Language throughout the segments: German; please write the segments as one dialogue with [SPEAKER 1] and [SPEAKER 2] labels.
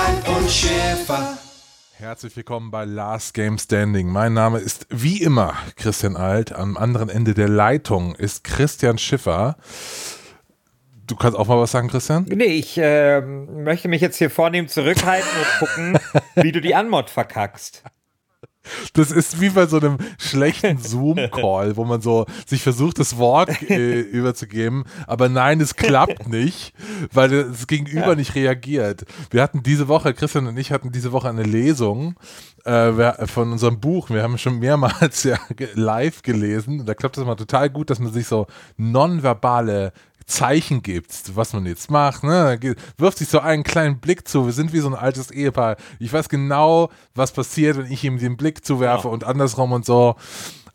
[SPEAKER 1] Alf und Schäfer.
[SPEAKER 2] Herzlich willkommen bei Last Game Standing. Mein Name ist wie immer Christian Alt. Am anderen Ende der Leitung ist Christian Schiffer. Du kannst auch mal was sagen, Christian?
[SPEAKER 3] Nee, ich äh, möchte mich jetzt hier vornehm zurückhalten und gucken, wie du die Anmod verkackst.
[SPEAKER 2] Das ist wie bei so einem schlechten Zoom-Call, wo man so sich versucht, das Wort äh, überzugeben, aber nein, es klappt nicht, weil das Gegenüber ja. nicht reagiert. Wir hatten diese Woche, Christian und ich hatten diese Woche eine Lesung äh, von unserem Buch. Wir haben schon mehrmals ja live gelesen. Da klappt es immer total gut, dass man sich so nonverbale Zeichen gibt, was man jetzt macht. Ne? Wirft sich so einen kleinen Blick zu. Wir sind wie so ein altes Ehepaar. Ich weiß genau, was passiert, wenn ich ihm den Blick zuwerfe ja. und andersrum und so.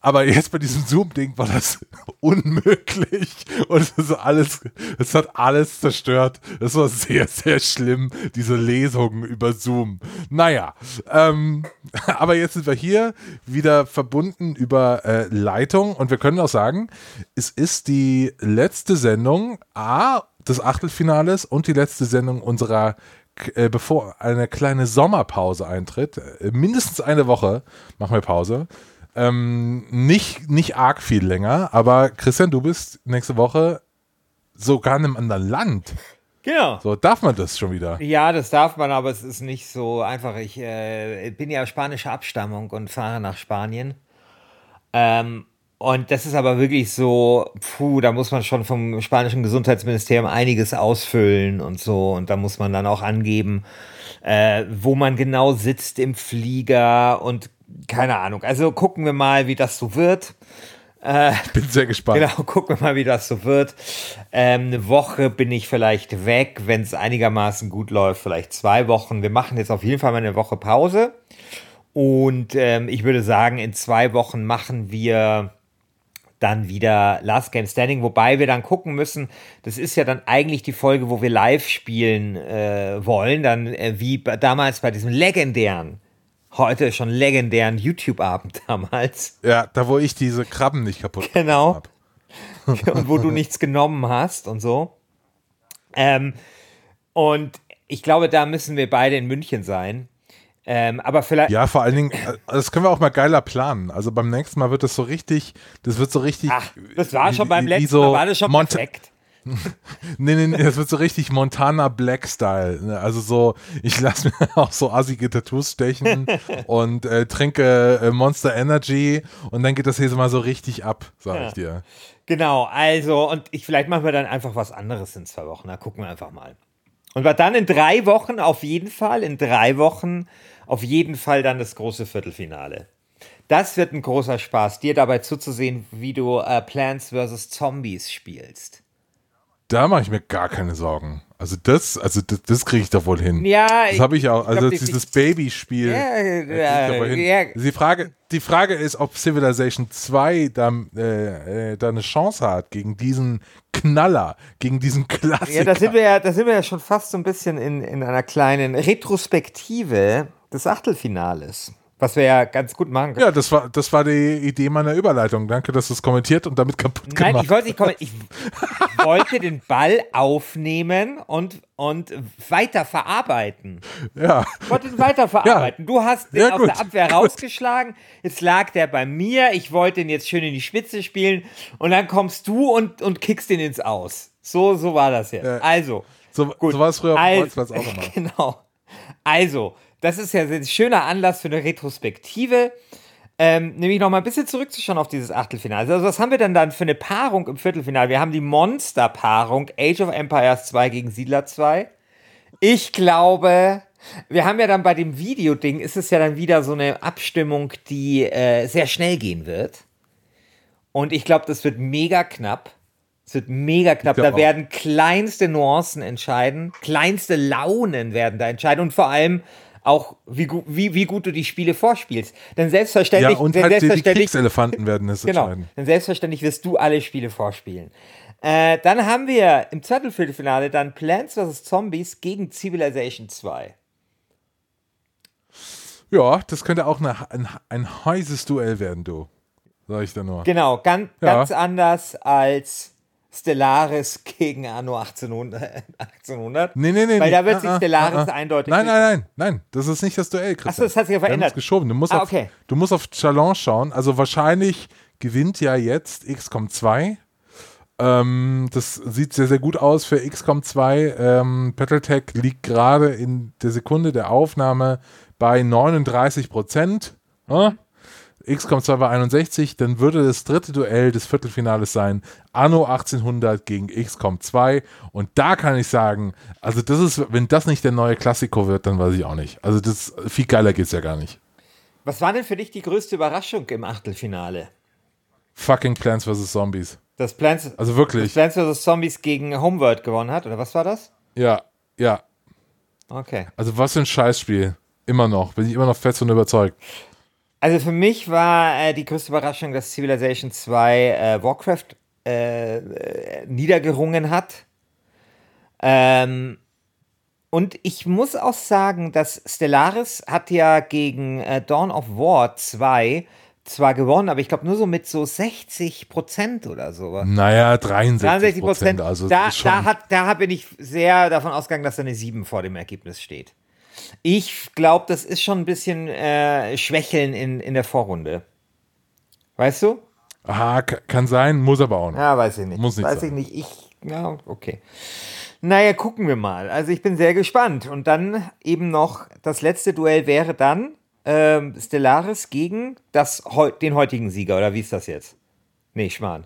[SPEAKER 2] Aber jetzt bei diesem Zoom-Ding war das unmöglich und es alles, es hat alles zerstört. Es war sehr, sehr schlimm, diese Lesungen über Zoom. Naja, ähm, aber jetzt sind wir hier wieder verbunden über äh, Leitung und wir können auch sagen, es ist die letzte Sendung A des Achtelfinales und die letzte Sendung unserer äh, bevor eine kleine Sommerpause eintritt, äh, mindestens eine Woche machen wir Pause. Ähm, nicht, nicht arg viel länger, aber Christian, du bist nächste Woche sogar in einem anderen Land.
[SPEAKER 3] Genau.
[SPEAKER 2] So, darf man das schon wieder?
[SPEAKER 3] Ja, das darf man, aber es ist nicht so einfach. Ich äh, bin ja spanischer Abstammung und fahre nach Spanien. Ähm, und das ist aber wirklich so, puh, da muss man schon vom spanischen Gesundheitsministerium einiges ausfüllen und so. Und da muss man dann auch angeben, äh, wo man genau sitzt im Flieger und keine Ahnung. Also gucken wir mal, wie das so wird.
[SPEAKER 2] Äh, ich bin sehr gespannt.
[SPEAKER 3] Genau, gucken wir mal, wie das so wird. Ähm, eine Woche bin ich vielleicht weg, wenn es einigermaßen gut läuft, vielleicht zwei Wochen. Wir machen jetzt auf jeden Fall mal eine Woche Pause. Und ähm, ich würde sagen, in zwei Wochen machen wir dann wieder Last Game Standing, wobei wir dann gucken müssen, das ist ja dann eigentlich die Folge, wo wir live spielen äh, wollen, dann äh, wie damals bei diesem legendären heute schon legendären YouTube-Abend damals.
[SPEAKER 2] Ja, da wo ich diese Krabben nicht kaputt
[SPEAKER 3] Genau. und wo du nichts genommen hast und so. Ähm, und ich glaube, da müssen wir beide in München sein. Ähm, aber vielleicht.
[SPEAKER 2] Ja, vor allen Dingen, äh, das können wir auch mal geiler planen. Also beim nächsten Mal wird das so richtig, das wird so richtig.
[SPEAKER 3] Ach, das war schon beim letzten so Mal, war das schon Monte perfekt.
[SPEAKER 2] nee, nee, nee, das wird so richtig Montana Black Style. Ne? Also so, ich lasse mir auch so assige Tattoos stechen und äh, trinke äh, Monster Energy und dann geht das hier so mal so richtig ab, sag ja. ich dir.
[SPEAKER 3] Genau, also und ich vielleicht machen wir dann einfach was anderes in zwei Wochen. Da gucken wir einfach mal. Und war dann in drei Wochen auf jeden Fall, in drei Wochen auf jeden Fall dann das große Viertelfinale. Das wird ein großer Spaß, dir dabei zuzusehen, wie du äh, Plants vs. Zombies spielst
[SPEAKER 2] da mache ich mir gar keine Sorgen. Also das, also das, das kriege ich doch wohl hin.
[SPEAKER 3] Ja,
[SPEAKER 2] das habe ich auch. Also glaub, dieses Babyspiel. Ja, ja, ja, Die Frage, die Frage ist, ob Civilization 2 da, äh, äh, da eine Chance hat gegen diesen Knaller, gegen diesen Klassiker.
[SPEAKER 3] Ja, da sind wir ja, da sind wir ja schon fast so ein bisschen in, in einer kleinen Retrospektive des Achtelfinales. Was wir ja ganz gut machen
[SPEAKER 2] können. Ja, das war, das war die Idee meiner Überleitung. Danke, dass du es kommentiert und damit kaputt Nein, gemacht
[SPEAKER 3] ich wollte nicht kommentieren. Ich wollte den Ball aufnehmen und, und weiter verarbeiten.
[SPEAKER 2] Ja.
[SPEAKER 3] Ich wollte ihn weiter verarbeiten. Ja. Du hast den ja, aus der Abwehr gut. rausgeschlagen. Jetzt lag der bei mir. Ich wollte ihn jetzt schön in die Spitze spielen. Und dann kommst du und, und kickst ihn ins Aus. So, so war das jetzt. Ja. Also.
[SPEAKER 2] So, so war es früher auf
[SPEAKER 3] also, auch immer. Genau. Also, das ist ja ein schöner Anlass für eine Retrospektive. Ähm, nämlich noch mal ein bisschen zurückzuschauen auf dieses Achtelfinale. Also, was haben wir denn dann für eine Paarung im Viertelfinale? Wir haben die Monster-Paarung Age of Empires 2 gegen Siedler 2. Ich glaube, wir haben ja dann bei dem Videoding, ist es ja dann wieder so eine Abstimmung, die äh, sehr schnell gehen wird. Und ich glaube, das wird mega knapp. Es wird mega knapp. Da
[SPEAKER 2] auch.
[SPEAKER 3] werden kleinste Nuancen entscheiden, kleinste Launen werden da entscheiden und vor allem auch, wie, wie, wie gut du die Spiele vorspielst. Denn
[SPEAKER 2] Ja,
[SPEAKER 3] selbstverständlich,
[SPEAKER 2] und
[SPEAKER 3] denn
[SPEAKER 2] halt die, die
[SPEAKER 3] selbstverständlich
[SPEAKER 2] Kriegselefanten werden es
[SPEAKER 3] Genau.
[SPEAKER 2] entscheiden.
[SPEAKER 3] Denn selbstverständlich wirst du alle Spiele vorspielen. Äh, dann haben wir im Viertelfinale dann Plants vs. Zombies gegen Civilization 2.
[SPEAKER 2] Ja, das könnte auch eine, ein, ein heißes Duell werden, du. Sag ich da nur.
[SPEAKER 3] Genau, ganz,
[SPEAKER 2] Ja.
[SPEAKER 3] ganz anders als Stellaris gegen Anno 1800. 1800.
[SPEAKER 2] Nee, nee, nee.
[SPEAKER 3] Weil da wird sich
[SPEAKER 2] Ah, ah,
[SPEAKER 3] Stellaris
[SPEAKER 2] ah, ah.
[SPEAKER 3] eindeutig.
[SPEAKER 2] Nein, nein, nein, nein. Das ist nicht das Duell, Christian.
[SPEAKER 3] Achso, das hat sich ja verändert.
[SPEAKER 2] es geschoben. Du musst,
[SPEAKER 3] Ah,
[SPEAKER 2] auf,
[SPEAKER 3] okay.
[SPEAKER 2] du musst auf Challenge schauen. Also wahrscheinlich gewinnt ja jetzt XCOM 2. Ähm, das sieht sehr, sehr gut aus für XCOM 2. Ähm, Battletech liegt gerade in der Sekunde der Aufnahme bei 39 Prozent. Ja? XCOM 2 war 61, dann würde das dritte Duell des Viertelfinales sein Anno 1800 gegen XCOM 2 und da kann ich sagen, also das ist, wenn das nicht der neue Klassiko wird, dann weiß ich auch nicht. Also das viel geiler geht's ja gar nicht.
[SPEAKER 3] Was war denn für dich die größte Überraschung im Achtelfinale?
[SPEAKER 2] Fucking Plants vs Zombies.
[SPEAKER 3] Dass Plants,
[SPEAKER 2] Also wirklich.
[SPEAKER 3] Plants vs. Zombies gegen Homeworld gewonnen hat? Oder was war das?
[SPEAKER 2] Ja, ja.
[SPEAKER 3] Okay.
[SPEAKER 2] Also was für ein Scheißspiel. Immer noch. Bin ich immer noch fest und überzeugt.
[SPEAKER 3] Also für mich war äh, die größte Überraschung, dass Civilization 2 äh, Warcraft äh, äh, niedergerungen hat. Ähm, und ich muss auch sagen, dass Stellaris hat ja gegen äh, Dawn of War 2 zwar gewonnen, aber ich glaube nur so mit so 60 Prozent oder so.
[SPEAKER 2] Naja, 63
[SPEAKER 3] 63 Prozent.
[SPEAKER 2] Also
[SPEAKER 3] da, da, hat, da bin ich sehr davon ausgegangen, dass da eine 7 vor dem Ergebnis steht. Ich glaube, das ist schon ein bisschen äh, Schwächeln in, in der Vorrunde. Weißt du?
[SPEAKER 2] Aha, ka- kann sein, muss aber auch nicht.
[SPEAKER 3] Ja, weiß ich nicht.
[SPEAKER 2] Muss nicht
[SPEAKER 3] weiß
[SPEAKER 2] sein.
[SPEAKER 3] ich nicht. Ich, ja, okay. Naja, gucken wir mal. Also ich bin sehr gespannt. Und dann eben noch, das letzte Duell wäre dann ähm, Stellaris gegen das, den heutigen Sieger. Oder wie ist das jetzt? Nee, Schmarrn.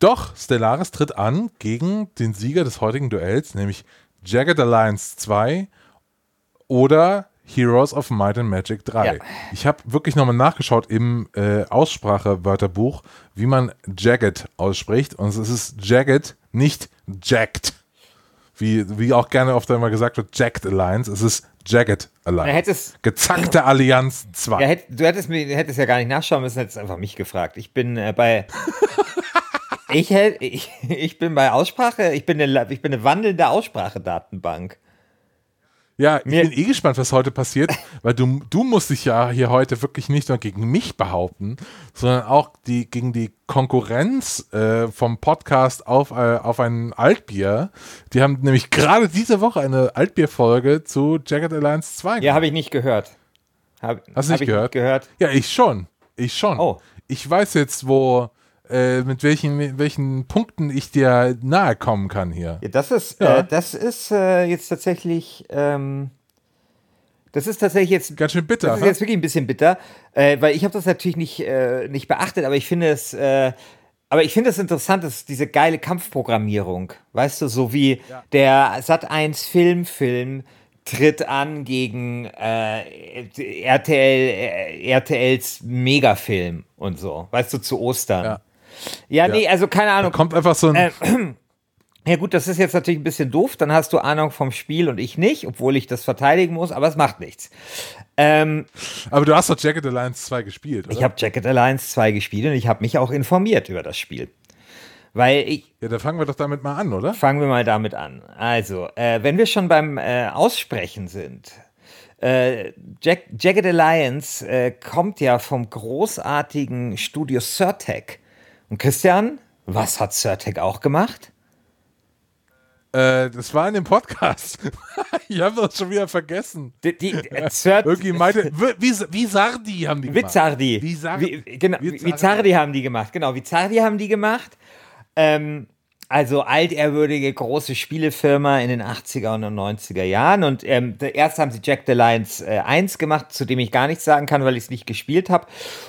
[SPEAKER 2] Doch, Stellaris tritt an gegen den Sieger des heutigen Duells, nämlich Jagged Alliance 2 oder Heroes of Might and Magic 3.
[SPEAKER 3] Ja.
[SPEAKER 2] Ich habe wirklich nochmal nachgeschaut im äh, Aussprache-Wörterbuch, wie man Jagged ausspricht. Und es ist Jagged, nicht Jacked. Wie, wie auch gerne oft einmal gesagt wird, Jagged Alliance. Es ist Jagged Alliance.
[SPEAKER 3] Hätte es-
[SPEAKER 2] Gezackte Allianz 2.
[SPEAKER 3] Ja, hätt, du hättest mir hättest ja gar nicht nachschauen müssen, hättest einfach mich gefragt. Ich bin äh, bei. ich, hätt- ich, ich bin bei Aussprache, ich bin eine, ich bin eine wandelnde Aussprachedatenbank.
[SPEAKER 2] Ja, ich
[SPEAKER 3] Mir-
[SPEAKER 2] bin eh gespannt, was heute passiert, weil du, du musst dich ja hier heute wirklich nicht nur gegen mich behaupten, sondern auch die, gegen die Konkurrenz äh, vom Podcast auf, äh, auf ein Altbier. Die haben nämlich gerade diese Woche eine Altbier-Folge zu Jagged Alliance 2
[SPEAKER 3] Ja, habe ich nicht gehört. Hab,
[SPEAKER 2] Hast du
[SPEAKER 3] hab
[SPEAKER 2] nicht
[SPEAKER 3] ich
[SPEAKER 2] gehört?
[SPEAKER 3] gehört?
[SPEAKER 2] Ja, ich schon. Ich schon.
[SPEAKER 3] Oh.
[SPEAKER 2] Ich weiß jetzt, wo, äh, mit welchen, welchen Punkten ich dir nahe kommen kann hier.
[SPEAKER 3] Ja, das ist,
[SPEAKER 2] Ja.
[SPEAKER 3] Äh, das ist äh, jetzt tatsächlich, ähm, das ist tatsächlich jetzt,
[SPEAKER 2] Ganz schön bitter.
[SPEAKER 3] das ist
[SPEAKER 2] ne?
[SPEAKER 3] jetzt wirklich ein bisschen bitter, äh, weil ich habe das natürlich nicht, äh, nicht beachtet, aber ich finde es, äh, aber ich finde es interessant, dass diese geile Kampfprogrammierung, weißt du, so wie der Sat 1 Filmfilm tritt an gegen äh, RTL, RTLs Megafilm und so, weißt du, zu Ostern.
[SPEAKER 2] Ja.
[SPEAKER 3] Ja, nee, also keine
[SPEAKER 2] Da
[SPEAKER 3] Ahnung.
[SPEAKER 2] kommt einfach so ein.
[SPEAKER 3] Äh, Ja gut, das ist jetzt natürlich ein bisschen doof, dann hast du Ahnung vom Spiel und ich nicht, obwohl ich das verteidigen muss, aber es macht nichts. Ähm,
[SPEAKER 2] aber du hast doch Jagged Alliance 2 gespielt, oder?
[SPEAKER 3] ich habe Jacket Alliance 2 gespielt und ich habe mich auch informiert über das Spiel. Weil ich,
[SPEAKER 2] Ja, dann fangen wir doch damit mal an, oder?
[SPEAKER 3] fangen wir mal damit an. Also, äh, wenn wir schon beim äh, Aussprechen sind, äh, Jack, Jagged Alliance äh, kommt ja vom großartigen Studio Surtec. Und Christian, was hat Surtec auch gemacht?
[SPEAKER 2] Äh, das war in dem Podcast. ich habe das schon wieder vergessen.
[SPEAKER 3] Die, die, äh,
[SPEAKER 2] Irgendwie meinte, wie, Sardi haben die gemacht.
[SPEAKER 3] Vizardi.
[SPEAKER 2] Wie Sardi.
[SPEAKER 3] Wie, genau,
[SPEAKER 2] Vizardi.
[SPEAKER 3] Vizardi haben die gemacht. Genau, Vizardi haben die gemacht. Ähm, also altehrwürdige große Spielefirma in den 80er und 90er Jahren. Und ähm, erst haben sie Jack the Lions äh, 1 gemacht, zu dem ich gar nichts sagen kann, weil ich es nicht gespielt habe.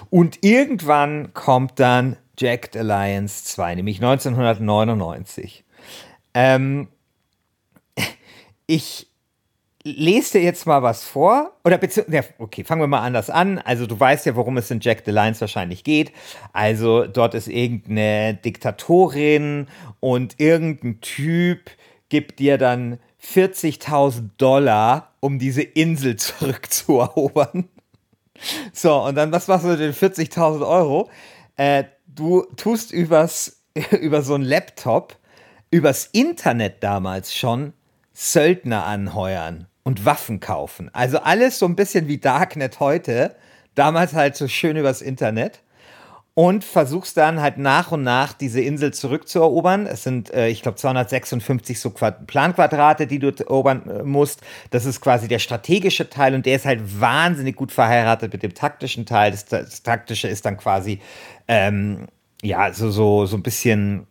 [SPEAKER 3] Und irgendwann kommt dann Jack the Lions 2, nämlich 1999. Ähm, ich lese dir jetzt mal was vor. Oder beziehungsweise, okay, fangen wir mal anders an. Also du weißt ja, worum es in Jack the Lions wahrscheinlich geht. Also dort ist irgendeine Diktatorin und irgendein Typ gibt dir dann 40.000 Dollar, um diese Insel zurückzuerobern. So, und dann, was machst du mit den 40.000 Euro? Äh, du tust übers, über so einen Laptop, übers Internet damals schon Söldner anheuern und Waffen kaufen. Also alles so ein bisschen wie Darknet heute, damals halt so schön übers Internet. Und versuchst dann halt nach und nach diese Insel zurückzuerobern. Es sind, äh, ich glaube, 256 so Quad Planquadrate, die du erobern äh, musst. Das ist quasi der strategische Teil und der ist halt wahnsinnig gut verheiratet mit dem taktischen Teil. Das, das taktische ist dann quasi, ähm, ja, so, so, so ein bisschen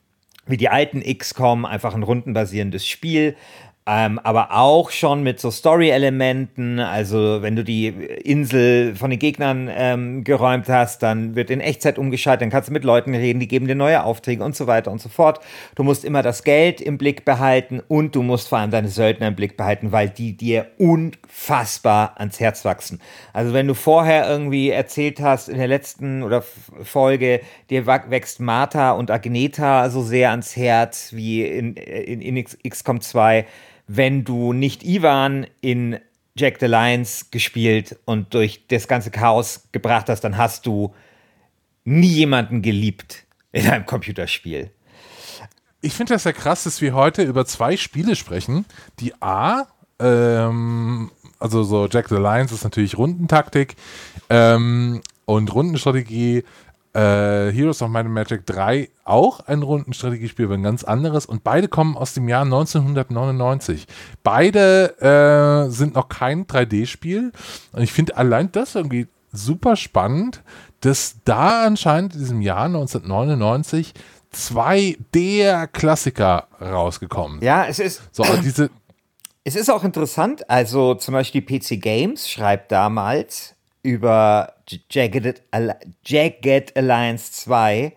[SPEAKER 3] wie die alten XCOM, einfach ein rundenbasierendes Spiel. Ähm, aber auch schon mit so Story-Elementen. Also, wenn du die Insel von den Gegnern ähm, geräumt hast, dann wird in Echtzeit umgeschaltet, dann kannst du mit Leuten reden, die geben dir neue Aufträge und so weiter und so fort. Du musst immer das Geld im Blick behalten und du musst vor allem deine Söldner im Blick behalten, weil die dir unfassbar ans Herz wachsen. Also, wenn du vorher irgendwie erzählt hast in der letzten oder Folge, dir wächst Martha und Agneta so sehr ans Herz wie in, in, in XCOM 2, wenn du nicht Ivan in Jack the Lions gespielt und durch das ganze Chaos gebracht hast, dann hast du nie jemanden geliebt in einem Computerspiel.
[SPEAKER 2] Ich finde das ja krass, dass wir heute über zwei Spiele sprechen, die A, ähm, also so Jack the Lions ist natürlich Rundentaktik ähm, und Rundenstrategie äh, Heroes of Might and Magic 3 auch ein Rundenstrategiespiel, aber ein ganz anderes. Und beide kommen aus dem Jahr 1999. Beide äh, sind noch kein 3D-Spiel. Und ich finde allein das irgendwie super spannend, dass da anscheinend in diesem Jahr 1999 zwei der Klassiker rausgekommen sind.
[SPEAKER 3] Ja, es ist.
[SPEAKER 2] So, also diese.
[SPEAKER 3] Es ist auch interessant, also zum Beispiel PC Games schreibt damals, über Jagged, Jagged Alliance 2,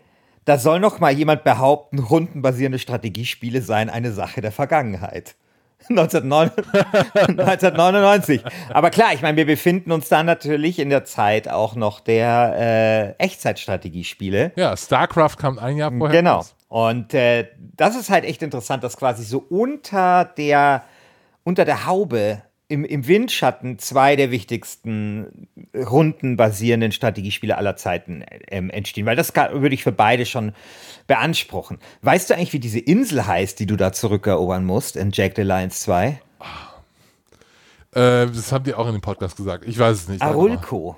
[SPEAKER 3] da soll noch mal jemand behaupten, rundenbasierende Strategiespiele seien eine Sache der Vergangenheit. 1999. Aber klar, ich meine, wir befinden uns da natürlich in der Zeit auch noch der äh, Echtzeitstrategiespiele.
[SPEAKER 2] Ja, StarCraft kam ein Jahr vorher.
[SPEAKER 3] Genau. Und äh, das ist halt echt interessant, dass quasi so unter der unter der Haube im, im Windschatten zwei der wichtigsten rundenbasierenden Strategiespiele aller Zeiten ähm, entstehen, weil das kann, würde ich für beide schon beanspruchen. Weißt du eigentlich, wie diese Insel heißt, die du da zurückerobern musst in Jack the Lions 2? Äh,
[SPEAKER 2] das haben die auch in dem Podcast gesagt. Ich weiß es nicht.
[SPEAKER 3] Arulco.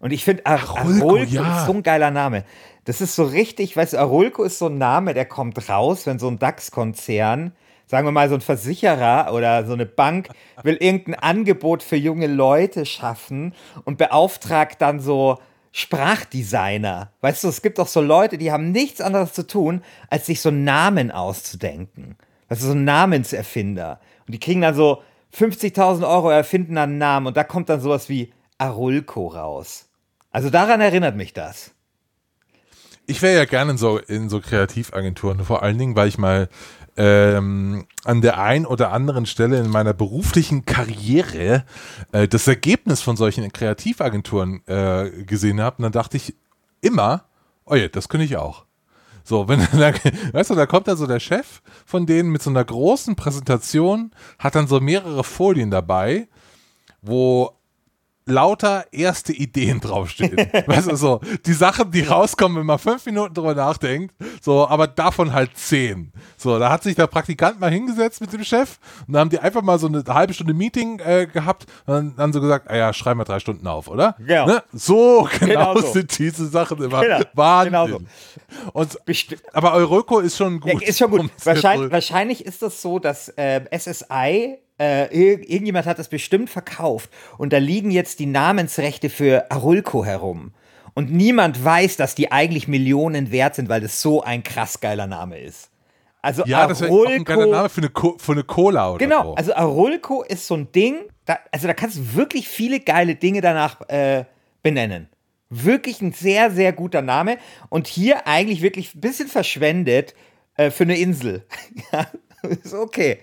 [SPEAKER 3] Und ich finde, Ar Arulco, Arulco ja. ist so ein geiler Name. Das ist so richtig, weißt du, Arulco ist so ein Name, der kommt raus, wenn so ein DAX-Konzern sagen wir mal, so ein Versicherer oder so eine Bank will irgendein Angebot für junge Leute schaffen und beauftragt dann so Sprachdesigner. Weißt du, es gibt auch so Leute, die haben nichts anderes zu tun, als sich so Namen auszudenken. Also so Namenserfinder. Und die kriegen dann so 50.000 Euro, erfinden dann einen Namen und da kommt dann sowas wie Arulco raus. Also daran erinnert mich das.
[SPEAKER 2] Ich wäre ja gerne in so, in so Kreativagenturen, vor allen Dingen, weil ich mal ähm, an der einen oder anderen Stelle in meiner beruflichen Karriere äh, das Ergebnis von solchen Kreativagenturen äh, gesehen habe. Dann dachte ich immer, oh ja, das könnte ich auch. So, wenn dann, weißt du, da kommt dann so der Chef von denen mit so einer großen Präsentation, hat dann so mehrere Folien dabei, wo lauter erste Ideen draufstehen. weißt du, so, die Sachen, die rauskommen, wenn man fünf Minuten drüber nachdenkt, so, aber davon halt zehn. So, da hat sich der Praktikant mal hingesetzt mit dem Chef und da haben die einfach mal so eine halbe Stunde Meeting äh, gehabt und dann haben sie gesagt, ah ja, schreiben wir drei Stunden auf, oder?
[SPEAKER 3] Genau. Ne?
[SPEAKER 2] So genau, genau so. sind diese Sachen immer. Genau. Wahnsinn. Genau so. Und, aber Euroko ist schon gut.
[SPEAKER 3] Ja, ist schon gut. Wahrscheinlich, wahrscheinlich, ist das so, dass äh, SSI äh, irgendjemand hat das bestimmt verkauft und da liegen jetzt die Namensrechte für Arulco herum. Und niemand weiß, dass die eigentlich Millionen wert sind, weil das so ein krass geiler Name ist. Also
[SPEAKER 2] Ja, das wäre auch ein geiler
[SPEAKER 3] Arulco.
[SPEAKER 2] Name für eine, Co für eine Cola oder
[SPEAKER 3] Genau,
[SPEAKER 2] so.
[SPEAKER 3] also Arulco ist so ein Ding, da, also da kannst du wirklich viele geile Dinge danach äh, benennen. Wirklich ein sehr, sehr guter Name und hier eigentlich wirklich ein bisschen verschwendet äh, für eine Insel. ist okay.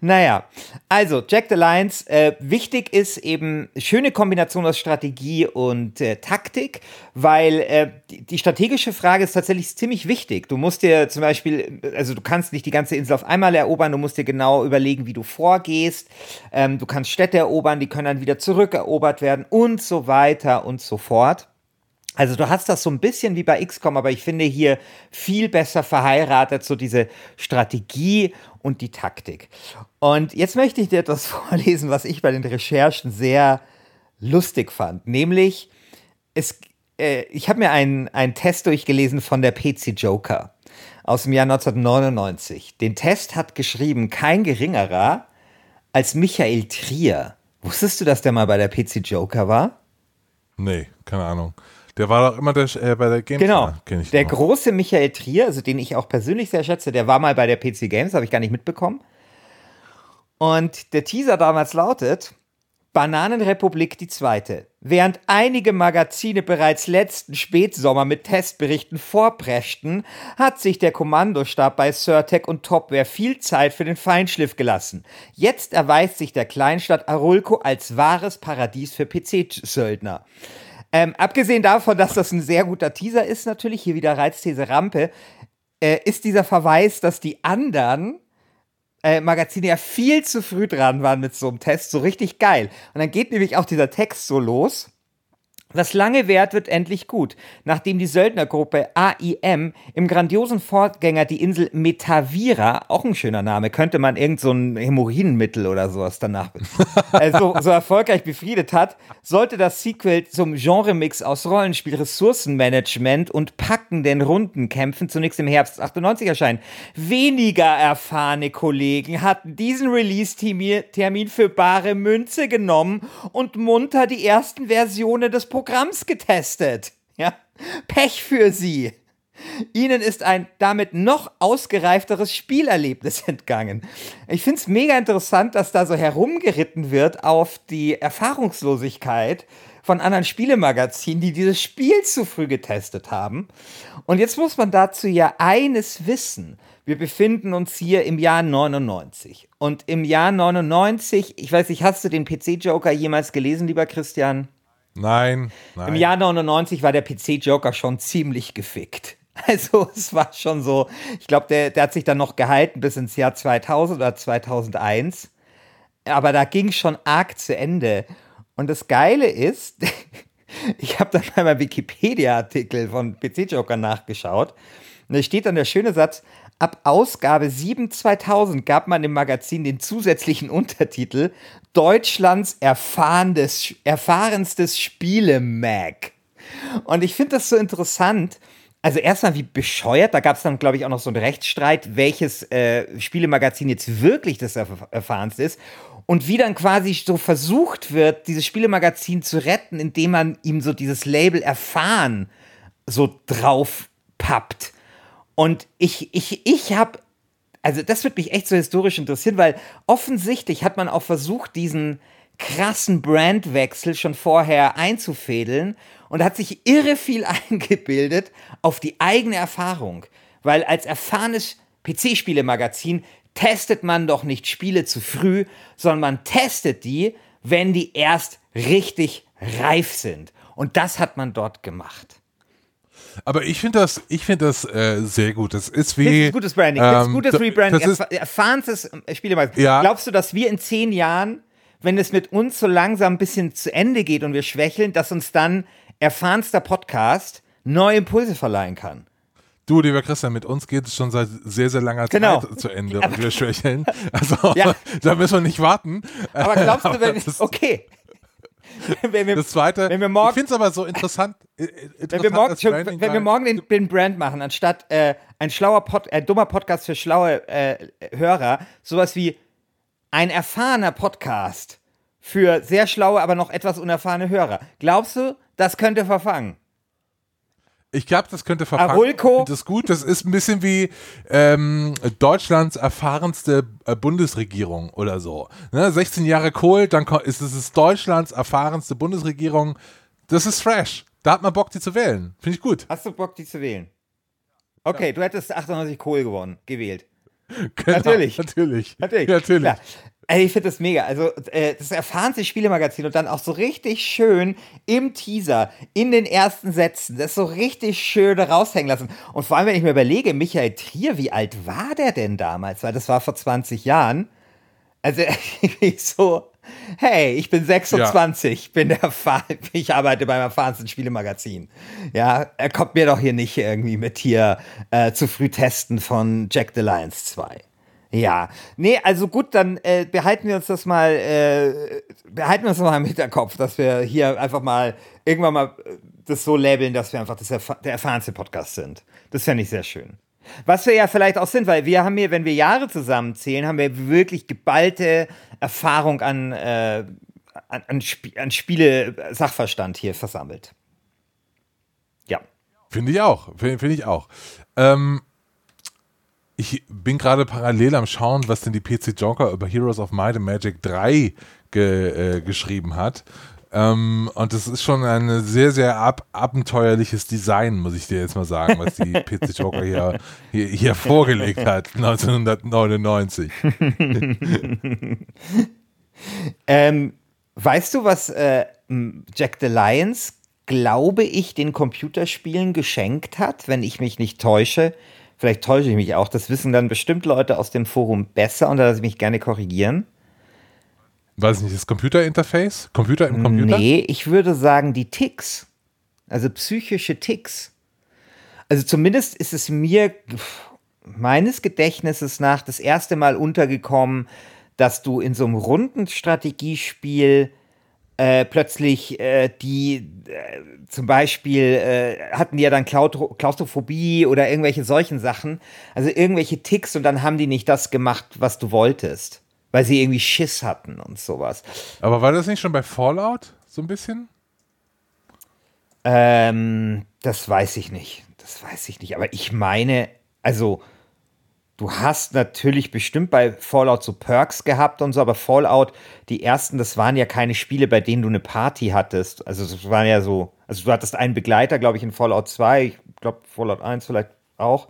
[SPEAKER 3] Naja, also Jack the Lions, äh, wichtig ist eben schöne Kombination aus Strategie und äh, Taktik, weil äh, die, die strategische Frage ist tatsächlich ziemlich wichtig. Du musst dir zum Beispiel, also du kannst nicht die ganze Insel auf einmal erobern, du musst dir genau überlegen, wie du vorgehst. Ähm, du kannst Städte erobern, die können dann wieder zurückerobert werden und so weiter und so fort. Also du hast das so ein bisschen wie bei XCOM, aber ich finde hier viel besser verheiratet, so diese Strategie und die Taktik. Und jetzt möchte ich dir etwas vorlesen, was ich bei den Recherchen sehr lustig fand. Nämlich, es, äh, ich habe mir einen, einen Test durchgelesen von der PC Joker aus dem Jahr 1999. Den Test hat geschrieben kein geringerer als Michael Trier. Wusstest du, dass der mal bei der PC Joker war?
[SPEAKER 2] nee, keine Ahnung. Der war doch immer der, äh, bei der Games.
[SPEAKER 3] Genau.
[SPEAKER 2] Ich
[SPEAKER 3] der
[SPEAKER 2] noch.
[SPEAKER 3] große Michael Trier, also den ich auch persönlich sehr schätze, der war mal bei der PC Games, habe ich gar nicht mitbekommen. Und der Teaser damals lautet: Bananenrepublik die zweite. Während einige Magazine bereits letzten Spätsommer mit Testberichten vorpreschten, hat sich der Kommandostab bei Surtec und Topware viel Zeit für den Feinschliff gelassen. Jetzt erweist sich der Kleinstadt Arulco als wahres Paradies für PC-Söldner. Ähm, abgesehen davon, dass das ein sehr guter Teaser ist, natürlich, hier wieder Reizthese Rampe, äh, ist dieser Verweis, dass die anderen äh, Magazine ja viel zu früh dran waren mit so einem Test, so richtig geil. Und dann geht nämlich auch dieser Text so los. Was lange währt, wird endlich gut. Nachdem die Söldnergruppe AIM im grandiosen Vorgänger die Insel Metavira, auch ein schöner Name, könnte man irgend so ein Hämorrhoidenmittel oder sowas danach äh, so, so erfolgreich befriedet hat, sollte das Sequel zum Genremix aus Rollenspiel, Ressourcenmanagement und packenden Rundenkämpfen zunächst im Herbst 98 erscheinen. Weniger erfahrene Kollegen hatten diesen Release-Termin für bare Münze genommen und munter die ersten Versionen des Programms getestet. Ja, Pech für sie. Ihnen ist ein damit noch ausgereifteres Spielerlebnis entgangen. Ich finde es mega interessant, dass da so herumgeritten wird auf die Erfahrungslosigkeit von anderen Spielemagazinen, die dieses Spiel zu früh getestet haben. Und jetzt muss man dazu ja eines wissen. Wir befinden uns hier im Jahr 99. Und im Jahr 99, ich weiß nicht, hast du den PC-Joker jemals gelesen, lieber Christian?
[SPEAKER 2] Nein, nein.
[SPEAKER 3] Im Jahr 99 war der PC-Joker schon ziemlich gefickt. Also es war schon so, ich glaube, der, der hat sich dann noch gehalten bis ins Jahr 2000 oder 2001. Aber da ging schon arg zu Ende. Und das Geile ist, ich habe dann mal Wikipedia-Artikel von PC-Joker nachgeschaut. Und da steht dann der schöne Satz, ab Ausgabe 7 2000 gab man im Magazin den zusätzlichen Untertitel Deutschlands erfahrenstes, erfahrenstes Spiele-Mag. Und ich finde das so interessant. Also erstmal wie bescheuert, da gab es dann, glaube ich, auch noch so einen Rechtsstreit, welches äh, Spielemagazin jetzt wirklich das erf erfahrenste ist. Und wie dann quasi so versucht wird, dieses Spielemagazin zu retten, indem man ihm so dieses Label erfahren so drauf pappt. Und ich, ich, ich habe, also das wird mich echt so historisch interessieren, weil offensichtlich hat man auch versucht, diesen krassen Brandwechsel schon vorher einzufädeln und hat sich irre viel eingebildet auf die eigene Erfahrung. Weil als erfahrenes PC-Spielemagazin testet man doch nicht Spiele zu früh, sondern man testet die, wenn die erst richtig reif sind. Und das hat man dort gemacht.
[SPEAKER 2] Aber ich finde das, ich finde das äh, sehr gut. Das ist wie.
[SPEAKER 3] Das ist gutes Branding, das ist
[SPEAKER 2] ähm,
[SPEAKER 3] gutes Rebranding,
[SPEAKER 2] Das ist,
[SPEAKER 3] erf erfahrenstes äh, Spielemagazin.
[SPEAKER 2] Ja.
[SPEAKER 3] Glaubst du, dass wir in zehn Jahren, wenn es mit uns so langsam ein bisschen zu Ende geht und wir schwächeln, dass uns dann erfahrenster Podcast neue Impulse verleihen kann?
[SPEAKER 2] du, lieber Christian, mit uns geht es schon seit sehr, sehr langer
[SPEAKER 3] Genau.
[SPEAKER 2] Zeit zu Ende und wir schwächeln. Also
[SPEAKER 3] Ja.
[SPEAKER 2] da müssen wir nicht warten.
[SPEAKER 3] Aber glaubst du, wenn, okay. wenn wir,
[SPEAKER 2] das zweite,
[SPEAKER 3] wenn wir morgen-
[SPEAKER 2] ich finde es aber so interessant. äh,
[SPEAKER 3] wenn
[SPEAKER 2] interessant
[SPEAKER 3] wir morgen, schon, wenn wir morgen den, den Brand machen, anstatt äh, ein schlauer Pod, äh, dummer Podcast für schlaue äh, Hörer, sowas wie ein erfahrener Podcast für sehr schlaue, aber noch etwas unerfahrene Hörer. Glaubst du, das könnte verfangen?
[SPEAKER 2] Ich glaube, das könnte verfangen.
[SPEAKER 3] Arulco.
[SPEAKER 2] Das ist gut. Das ist ein bisschen wie ähm, Deutschlands erfahrenste äh, Bundesregierung oder so. Ne? 16 Jahre Kohl, dann ist es Deutschlands erfahrenste Bundesregierung. Das ist fresh. Da hat man Bock, die zu wählen. Finde ich gut.
[SPEAKER 3] Hast du Bock, die zu wählen? Okay, du hättest 98 Kohl gewonnen, gewählt.
[SPEAKER 2] Genau,
[SPEAKER 3] Natürlich.
[SPEAKER 2] Natürlich.
[SPEAKER 3] Natürlich.
[SPEAKER 2] Natürlich.
[SPEAKER 3] Ey, ich finde das mega. Also, äh, das erfahrenste Spielemagazin und dann auch so richtig schön im Teaser, in den ersten Sätzen, das so richtig schön raushängen lassen. Und vor allem, wenn ich mir überlege, Michael Trier, wie alt war der denn damals? Weil das war vor 20 Jahren. Also, ich so, hey, ich bin 26, bin der Erfahr ich arbeite beim erfahrensten Spielemagazin. Ja, er kommt mir doch hier nicht irgendwie mit hier äh, zu früh testen von Jack the Lions 2. Ja, nee, also gut, dann äh, behalten wir uns das mal, äh, behalten wir uns mal im Hinterkopf, dass wir hier einfach mal irgendwann mal äh, das so labeln, dass wir einfach das erf der erfahrenste Podcast sind. Das fände ich sehr schön. Was wir ja vielleicht auch sind, weil wir haben hier, wenn wir Jahre zusammenzählen, haben wir wirklich geballte Erfahrung an, äh, an, an, Sp an Spiele-Sachverstand hier versammelt. Ja.
[SPEAKER 2] Finde ich auch. Finde find ich auch. Ähm, ich bin gerade parallel am Schauen, was denn die PC Joker über Heroes of Might and Magic 3 ge, äh, geschrieben hat. Ähm, und das ist schon ein sehr, sehr ab abenteuerliches Design, muss ich dir jetzt mal sagen, was die PC Joker hier, hier, hier vorgelegt hat, 1999.
[SPEAKER 3] Ähm, weißt du, was äh, Jack the Lions, glaube ich, den Computerspielen geschenkt hat, wenn ich mich nicht täusche? Vielleicht täusche ich mich auch. Das wissen dann bestimmt Leute aus dem Forum besser und da lasse ich mich gerne korrigieren.
[SPEAKER 2] Weiß ich nicht, das Computerinterface? Computer im Computer?
[SPEAKER 3] Nee, ich würde sagen die Ticks. Also psychische Ticks. Also zumindest ist es mir meines Gedächtnisses nach das erste Mal untergekommen, dass du in so einem runden Strategiespiel äh, plötzlich äh, die äh, zum Beispiel äh, hatten die ja dann Klaustrophobie oder irgendwelche solchen Sachen, also irgendwelche Ticks und dann haben die nicht das gemacht, was du wolltest, weil sie irgendwie Schiss hatten und sowas.
[SPEAKER 2] Aber war das nicht schon bei Fallout so ein bisschen?
[SPEAKER 3] Ähm, das weiß ich nicht. Das weiß ich nicht. Aber ich meine, also, du hast natürlich bestimmt bei Fallout so Perks gehabt und so, aber Fallout, die ersten, das waren ja keine Spiele, bei denen du eine Party hattest. Also, es waren ja so, also du hattest einen Begleiter, glaube ich, in Fallout 2, ich glaube, Fallout 1 vielleicht auch.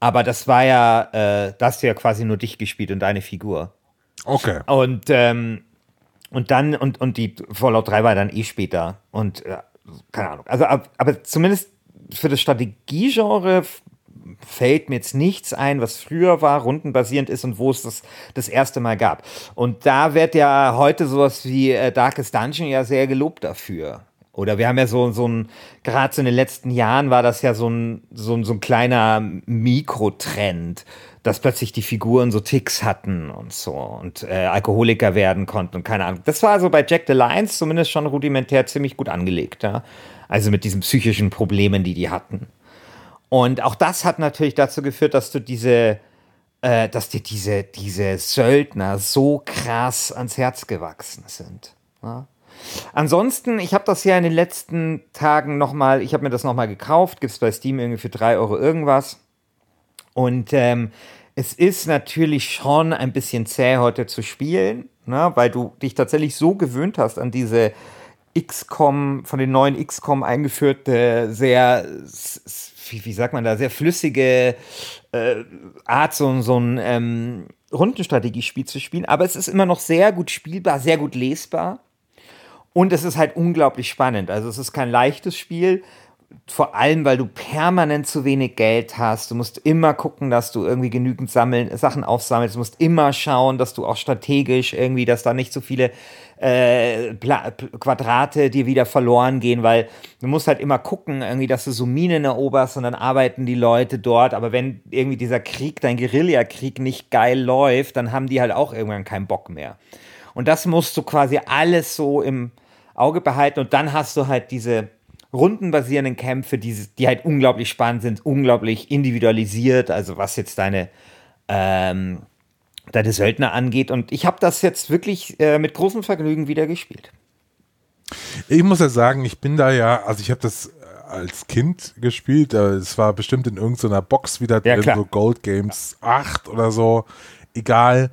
[SPEAKER 3] Aber das war ja, äh, da hast du ja quasi nur dich gespielt und deine Figur.
[SPEAKER 2] Okay.
[SPEAKER 3] Und, ähm, und dann, und, und die Fallout 3 war dann eh später. Und äh, keine Ahnung. Also, ab- aber zumindest für das Strategiegenre fällt mir jetzt nichts ein, was früher war, rundenbasierend ist und wo es das das erste Mal gab. Und da wird ja heute sowas wie äh, Darkest Dungeon ja sehr gelobt dafür. Oder wir haben ja so, so ein, gerade so in den letzten Jahren war das ja so ein, so ein, so ein kleiner Mikrotrend, dass plötzlich die Figuren so Ticks hatten und so und äh, Alkoholiker werden konnten und keine Ahnung. Das war also bei Jack the Lions zumindest schon rudimentär ziemlich gut angelegt, ja. Also mit diesen psychischen Problemen, die die hatten. Und auch das hat natürlich dazu geführt, dass du diese, äh, dass dir diese, diese Söldner so krass ans Herz gewachsen sind. Ja? Ansonsten, ich habe das ja in den letzten Tagen nochmal, ich habe mir das nochmal gekauft, gibt es bei Steam irgendwie für 3 Euro irgendwas. Und ähm, es ist natürlich schon ein bisschen zäh heute zu spielen, ne, weil du dich tatsächlich so gewöhnt hast an diese XCOM, von den neuen XCOM eingeführte, sehr, wie, wie sagt man da, sehr flüssige äh, Art, so, so ein ähm, Rundenstrategiespiel zu spielen. Aber es ist immer noch sehr gut spielbar, sehr gut lesbar. Und es ist halt unglaublich spannend. Also es ist kein leichtes Spiel, vor allem, weil du permanent zu wenig Geld hast. Du musst immer gucken, dass du irgendwie genügend sammeln, Sachen aufsammelst. Du musst immer schauen, dass du auch strategisch irgendwie, dass da nicht so viele äh, Quadrate dir wieder verloren gehen, weil du musst halt immer gucken, irgendwie, dass du so Minen eroberst und dann arbeiten die Leute dort. Aber wenn irgendwie dieser Krieg, dein Guerillakrieg nicht geil läuft, dann haben die halt auch irgendwann keinen Bock mehr. Und das musst du quasi alles so im Auge behalten und dann hast du halt diese rundenbasierenden Kämpfe, die, die halt unglaublich spannend sind, unglaublich individualisiert, also was jetzt deine, ähm, deine Söldner angeht. Und ich habe das jetzt wirklich äh, mit großem Vergnügen wieder gespielt.
[SPEAKER 2] Ich muss ja sagen, ich bin da ja, also ich habe das als Kind gespielt. Äh, Es war bestimmt in irgendeiner Box wieder
[SPEAKER 3] Ja,
[SPEAKER 2] drin,
[SPEAKER 3] klar.
[SPEAKER 2] so Gold Games 8 oder so. Egal.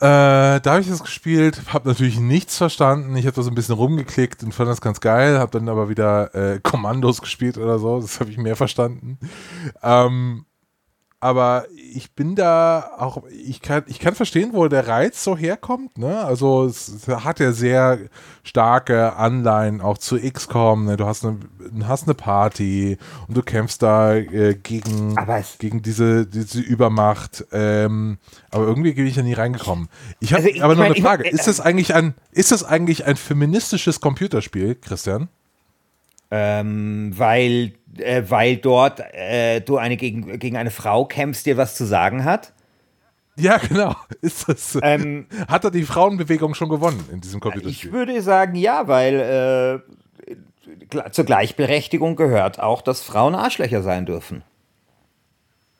[SPEAKER 2] Äh, da habe ich das gespielt, habe natürlich nichts verstanden. Ich habe da so ein bisschen rumgeklickt und fand das ganz geil, habe dann aber wieder äh, Kommandos gespielt oder so. Das habe ich mehr verstanden. Ähm, aber ich bin da auch, ich kann, ich kann verstehen, wo der Reiz so herkommt. Ne? Also es, hat ja sehr starke Anleihen auch zu XCOM. Ne? Du hast eine, hast eine Party und du kämpfst da äh, gegen, gegen diese, diese Übermacht. Ähm, aber irgendwie bin ich da nie reingekommen. Ich habe
[SPEAKER 3] Also ich
[SPEAKER 2] aber noch
[SPEAKER 3] mein,
[SPEAKER 2] eine
[SPEAKER 3] ich-
[SPEAKER 2] Frage.
[SPEAKER 3] äh,
[SPEAKER 2] Ist das eigentlich ein, ist das eigentlich ein feministisches Computerspiel, Christian?
[SPEAKER 3] Ähm, weil, äh, weil dort äh, du eine gegen, gegen eine Frau kämpfst, dir was zu sagen hat.
[SPEAKER 2] Ja, genau. Ist das,
[SPEAKER 3] Ähm,
[SPEAKER 2] hat er die Frauenbewegung schon gewonnen in diesem
[SPEAKER 3] Ich
[SPEAKER 2] Computerspiel?
[SPEAKER 3] würde sagen, ja, weil äh, zur Gleichberechtigung gehört auch, dass Frauen Arschlöcher sein dürfen.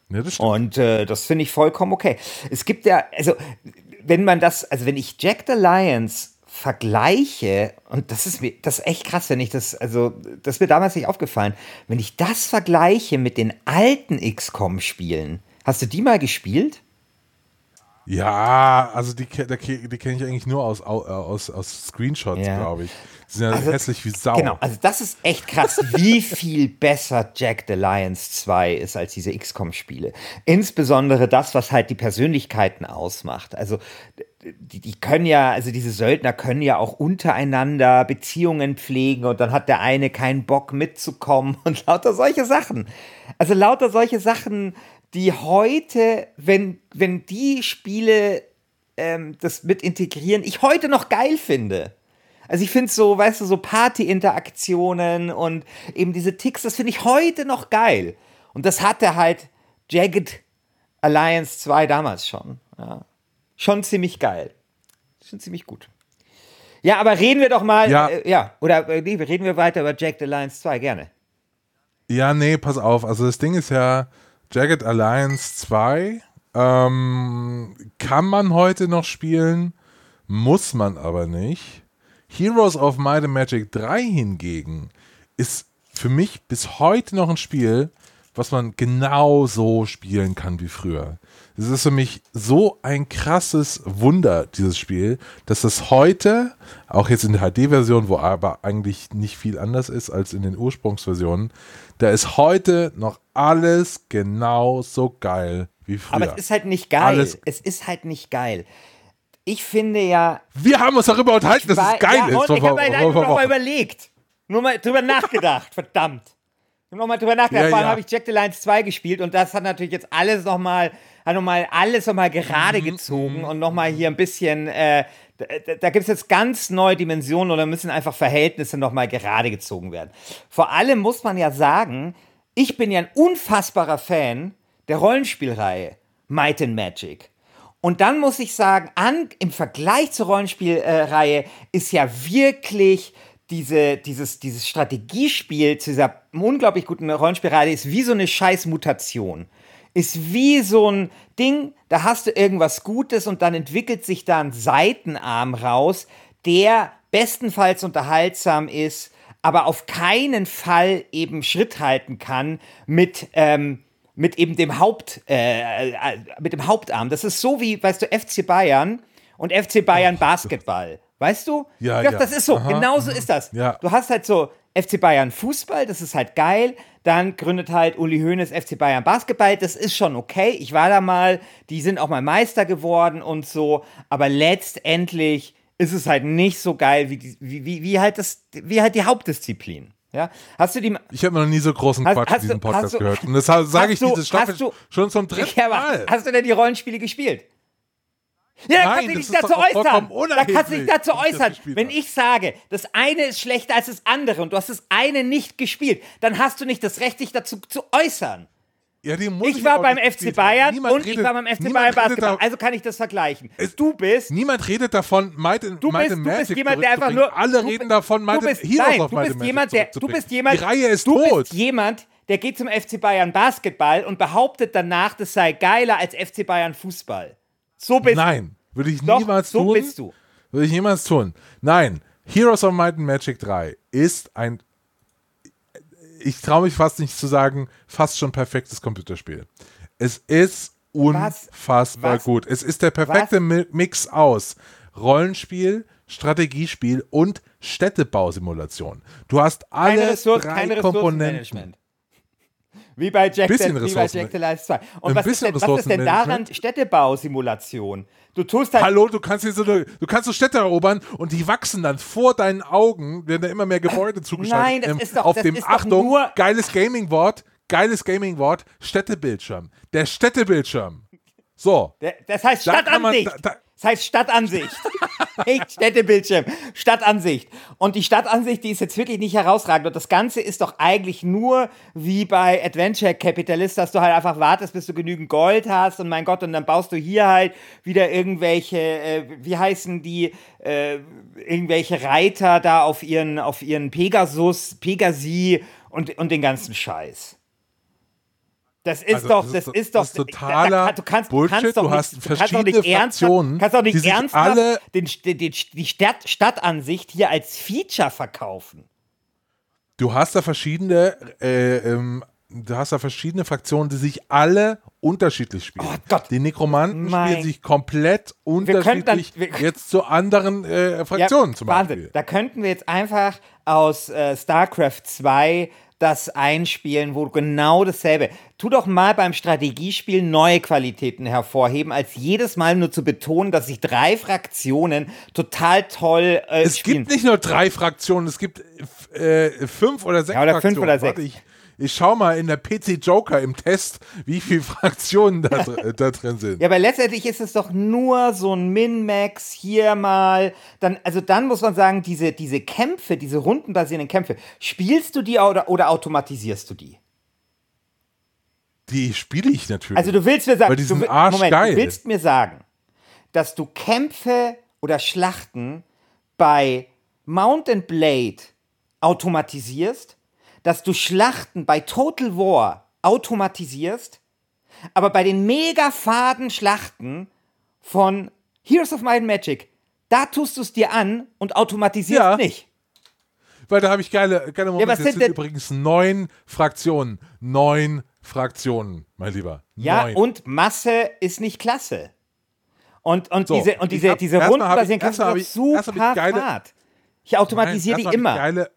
[SPEAKER 2] Ja, das stimmt.
[SPEAKER 3] Und äh, das finde ich vollkommen okay. Es gibt ja, also wenn man das, also wenn ich Jack the Lions vergleiche, und das ist mir, das ist echt krass, wenn ich das, also das ist mir damals nicht aufgefallen, wenn ich das vergleiche mit den alten XCOM-Spielen, hast du die mal gespielt?
[SPEAKER 2] Ja, also die, ke- die kenne ich eigentlich nur aus, au- äh, aus, aus Screenshots,
[SPEAKER 3] Ja.
[SPEAKER 2] glaube ich. Die sind ja
[SPEAKER 3] Also,
[SPEAKER 2] hässlich wie Sau.
[SPEAKER 3] Genau, also das ist echt krass, wie viel besser Jack the Lions 2 ist als diese XCOM-Spiele. Insbesondere das, was halt die Persönlichkeiten ausmacht. Also die, die können ja, also diese Söldner können ja auch untereinander Beziehungen pflegen und dann hat der eine keinen Bock mitzukommen und lauter solche Sachen. Also lauter solche Sachen, die heute, wenn, wenn die Spiele ähm, das mit integrieren, ich heute noch geil finde. Also ich finde so, weißt du, so Party-Interaktionen und eben diese Ticks, das finde ich heute noch geil. Und das hatte halt Jagged Alliance 2 damals schon. Ja. Schon ziemlich geil. Schon ziemlich gut. Ja, aber reden wir doch mal,
[SPEAKER 2] Ja.
[SPEAKER 3] äh, ja, oder äh, nee, reden wir weiter über Jagged Alliance 2, gerne.
[SPEAKER 2] Ja, nee, pass auf. Also das Ding ist ja, Jagged Alliance 2 ähm, kann man heute noch spielen, muss man aber nicht. Heroes of Might and Magic 3 hingegen ist für mich bis heute noch ein Spiel, was man genau so spielen kann wie früher. Es ist für mich so ein krasses Wunder, dieses Spiel, dass es heute, auch jetzt in der HD-Version, wo aber eigentlich nicht viel anders ist als in den Ursprungsversionen, da ist heute noch alles genau so geil wie früher.
[SPEAKER 3] Aber es ist halt nicht geil.
[SPEAKER 2] Alles-
[SPEAKER 3] Es ist halt nicht geil. Ich finde ja,
[SPEAKER 2] Wir haben uns darüber unterhalten, dass es geil
[SPEAKER 3] ja,
[SPEAKER 2] ist.
[SPEAKER 3] Ich habe mir
[SPEAKER 2] vor-
[SPEAKER 3] einfach
[SPEAKER 2] vor-
[SPEAKER 3] überlegt. Nur mal drüber nachgedacht, verdammt. Ich habe noch mal drüber nachgedacht.
[SPEAKER 2] Ja,
[SPEAKER 3] Vor allem
[SPEAKER 2] ja.
[SPEAKER 3] habe ich Jack the Lions 2 gespielt und das hat natürlich jetzt alles noch mal, hat noch mal alles noch mal gerade
[SPEAKER 2] Mhm,
[SPEAKER 3] gezogen und noch mal hier ein bisschen, äh, da, da gibt es jetzt ganz neue Dimensionen oder müssen einfach Verhältnisse noch mal gerade gezogen werden. Vor allem muss man ja sagen, ich bin ja ein unfassbarer Fan der Rollenspielreihe Might and Magic. Und dann muss ich sagen, an, im Vergleich zur Rollenspielreihe ist ja wirklich diese, dieses, dieses Strategiespiel zu dieser unglaublich guten Rollenspielreihe ist wie so eine scheiß Mutation. Ist wie so ein Ding, da hast du irgendwas Gutes und dann entwickelt sich da ein Seitenarm raus, der bestenfalls unterhaltsam ist, aber auf keinen Fall eben Schritt halten kann mit, ähm, mit eben dem Haupt, äh, äh, mit dem Hauptarm. Das ist so wie, weißt du, FC Bayern und FC Bayern Basketball. Weißt du?
[SPEAKER 2] Ja, ja.
[SPEAKER 3] das ist so.
[SPEAKER 2] Aha,
[SPEAKER 3] Genauso ist das.
[SPEAKER 2] Ja.
[SPEAKER 3] Du hast halt so FC Bayern Fußball, das ist halt geil. Dann gründet halt Uli Hoeneß FC Bayern Basketball, das ist schon okay. Ich war da mal, die sind auch mal Meister geworden und so. Aber letztendlich ist es halt nicht so geil wie, die, wie, wie, wie halt das, wie halt die Hauptdisziplin. Ja? Hast du die,
[SPEAKER 2] Ich habe noch nie so großen
[SPEAKER 3] Hast-
[SPEAKER 2] Quatsch in
[SPEAKER 3] hast
[SPEAKER 2] diesem
[SPEAKER 3] du-
[SPEAKER 2] Podcast
[SPEAKER 3] du-
[SPEAKER 2] gehört. Und das sage ich
[SPEAKER 3] du-
[SPEAKER 2] diese Staffel
[SPEAKER 3] du-
[SPEAKER 2] schon zum dritten
[SPEAKER 3] Ja,
[SPEAKER 2] Mal.
[SPEAKER 3] hast du denn die Rollenspiele gespielt? Ja, dann
[SPEAKER 2] Nein,
[SPEAKER 3] kannst du dich dazu äußern. Da kannst du dich dazu
[SPEAKER 2] ich
[SPEAKER 3] äußern.
[SPEAKER 2] gespielt
[SPEAKER 3] Wenn ich sage, das eine ist schlechter als das andere und du hast das eine nicht gespielt, dann hast du nicht das Recht, dich dazu zu äußern.
[SPEAKER 2] Ja, muss
[SPEAKER 3] Ich war beim FC. Bayern
[SPEAKER 2] Niemand
[SPEAKER 3] und ich
[SPEAKER 2] redet-
[SPEAKER 3] war beim FC Bayern Basketball. Also kann ich das vergleichen.
[SPEAKER 2] Es-
[SPEAKER 3] Du bist
[SPEAKER 2] Niemand redet davon, Might and,
[SPEAKER 3] Du
[SPEAKER 2] Might
[SPEAKER 3] bist,
[SPEAKER 2] and
[SPEAKER 3] du
[SPEAKER 2] Magic
[SPEAKER 3] bist jemand, der einfach nur.
[SPEAKER 2] Alle
[SPEAKER 3] du
[SPEAKER 2] reden davon, Might
[SPEAKER 3] du bist,
[SPEAKER 2] and,
[SPEAKER 3] nein, du
[SPEAKER 2] Might
[SPEAKER 3] bist
[SPEAKER 2] and
[SPEAKER 3] jemand, der, du bist jemand,
[SPEAKER 2] Die Reihe ist
[SPEAKER 3] du
[SPEAKER 2] tot.
[SPEAKER 3] bist jemand, der geht zum FC Bayern Basketball und behauptet danach, das sei geiler als FC Bayern Fußball. So bist
[SPEAKER 2] Nein, würde ich
[SPEAKER 3] Doch,
[SPEAKER 2] niemals
[SPEAKER 3] so
[SPEAKER 2] tun.
[SPEAKER 3] bist du.
[SPEAKER 2] Würde ich niemals tun. Nein, Heroes of Might and Magic 3 ist ein ich traue mich fast nicht zu sagen, fast schon perfektes Computerspiel. Es ist unfassbar
[SPEAKER 3] Was?
[SPEAKER 2] gut. Es ist der perfekte Mi- Mix aus Rollenspiel, Strategiespiel und Städtebausimulation. Du hast alle
[SPEAKER 3] keine, Ressource,
[SPEAKER 2] drei Komponenten.
[SPEAKER 3] Wie bei Jack,
[SPEAKER 2] Bisschen
[SPEAKER 3] the, wie bei Jack the Life 2. Und was ist, denn, was ist denn daran
[SPEAKER 2] Ressourcenmanagement.
[SPEAKER 3] Städtebausimulation? Du tust halt
[SPEAKER 2] Hallo, du kannst hier so eine, du kannst so Städte erobern und die wachsen dann vor deinen Augen, werden da immer mehr Gebäude zugeschaltet.
[SPEAKER 3] Nein, das
[SPEAKER 2] Ähm,
[SPEAKER 3] ist doch-
[SPEAKER 2] auf
[SPEAKER 3] das
[SPEAKER 2] dem
[SPEAKER 3] ist
[SPEAKER 2] Achtung,
[SPEAKER 3] nur-
[SPEAKER 2] geiles Gaming-Wort, geiles Gaming-Wort, Städtebildschirm. Der Städtebildschirm. So.
[SPEAKER 3] Der- Das heißt
[SPEAKER 2] Da kann man-
[SPEAKER 3] Stadtansicht.
[SPEAKER 2] da- da-
[SPEAKER 3] das heißt Stadtansicht. nicht Städtebildschirm. Stadtansicht. Und die Stadtansicht, die ist jetzt wirklich nicht herausragend. Und das Ganze ist doch eigentlich nur wie bei Adventure Capitalist, dass du halt einfach wartest, bis du genügend Gold hast. Und mein Gott, und dann baust du hier halt wieder irgendwelche, äh, wie heißen die, äh, irgendwelche Reiter da auf ihren, auf ihren Pegasus, Pegasi und, und den ganzen Scheiß. Das ist
[SPEAKER 2] Also,
[SPEAKER 3] doch,
[SPEAKER 2] das
[SPEAKER 3] das
[SPEAKER 2] ist-
[SPEAKER 3] ist, doch,
[SPEAKER 2] das totaler
[SPEAKER 3] du kannst,
[SPEAKER 2] Bullshit.
[SPEAKER 3] Du, kannst doch
[SPEAKER 2] Du
[SPEAKER 3] nicht,
[SPEAKER 2] hast
[SPEAKER 3] du kannst doch
[SPEAKER 2] verschiedene
[SPEAKER 3] nicht
[SPEAKER 2] Fraktionen,
[SPEAKER 3] kannst doch
[SPEAKER 2] die
[SPEAKER 3] nicht ernsthaft
[SPEAKER 2] alle-
[SPEAKER 3] den, den, den, die Stadt, Stadtansicht hier als Feature verkaufen.
[SPEAKER 2] Du hast da verschiedene, äh, ähm, du hast da verschiedene Fraktionen, die sich alle unterschiedlich spielen.
[SPEAKER 3] Oh Gott.
[SPEAKER 2] Die Nekromanten
[SPEAKER 3] Mein-
[SPEAKER 2] spielen sich komplett
[SPEAKER 3] könnten dann-
[SPEAKER 2] unterschiedlich
[SPEAKER 3] wir-
[SPEAKER 2] jetzt zu anderen äh, Fraktionen zum
[SPEAKER 3] Wahnsinn.
[SPEAKER 2] Beispiel.
[SPEAKER 3] Da könnten wir jetzt einfach aus äh, StarCraft 2 das einspielen, wo genau dasselbe. Tu doch mal beim Strategiespiel neue Qualitäten hervorheben, als jedes Mal nur zu betonen, dass sich drei Fraktionen total toll äh,
[SPEAKER 2] Es
[SPEAKER 3] spielen.
[SPEAKER 2] gibt nicht nur drei Fraktionen, es gibt äh, fünf oder sechs
[SPEAKER 3] Ja, oder fünf
[SPEAKER 2] Fraktionen.
[SPEAKER 3] oder
[SPEAKER 2] Warte,
[SPEAKER 3] sechs.
[SPEAKER 2] ich, ich schau mal in der PC Joker im Test, wie viele Fraktionen da, dr- da drin sind.
[SPEAKER 3] Ja, aber letztendlich ist es doch nur so ein Min-Max hier mal. Dann, also dann muss man sagen, diese, diese Kämpfe, diese rundenbasierenden Kämpfe, spielst du die oder, oder automatisierst du die?
[SPEAKER 2] Die spiele ich natürlich.
[SPEAKER 3] Also du willst mir sagen, du,
[SPEAKER 2] arschgeil.
[SPEAKER 3] du willst mir sagen, dass du Kämpfe oder Schlachten bei Mountain Blade automatisierst, dass du Schlachten bei Total War automatisierst, aber bei den mega faden Schlachten von Heroes of Might and Magic, da tust du es dir an und automatisierst
[SPEAKER 2] Ja.
[SPEAKER 3] nicht.
[SPEAKER 2] Weil da habe ich geile, geile Momente.
[SPEAKER 3] was
[SPEAKER 2] Es
[SPEAKER 3] sind
[SPEAKER 2] sind übrigens neun Fraktionen. Neun Fraktionen, mein Lieber.
[SPEAKER 3] Ja,
[SPEAKER 2] neun.
[SPEAKER 3] und Masse ist nicht klasse. Und, und
[SPEAKER 2] So,
[SPEAKER 3] diese, und diese,
[SPEAKER 2] hab-
[SPEAKER 3] diese doch
[SPEAKER 2] ich- erst hab
[SPEAKER 3] super
[SPEAKER 2] ich geile-
[SPEAKER 3] fad. Ich automatisiere
[SPEAKER 2] Nein,
[SPEAKER 3] die immer.
[SPEAKER 2] Ich, geile,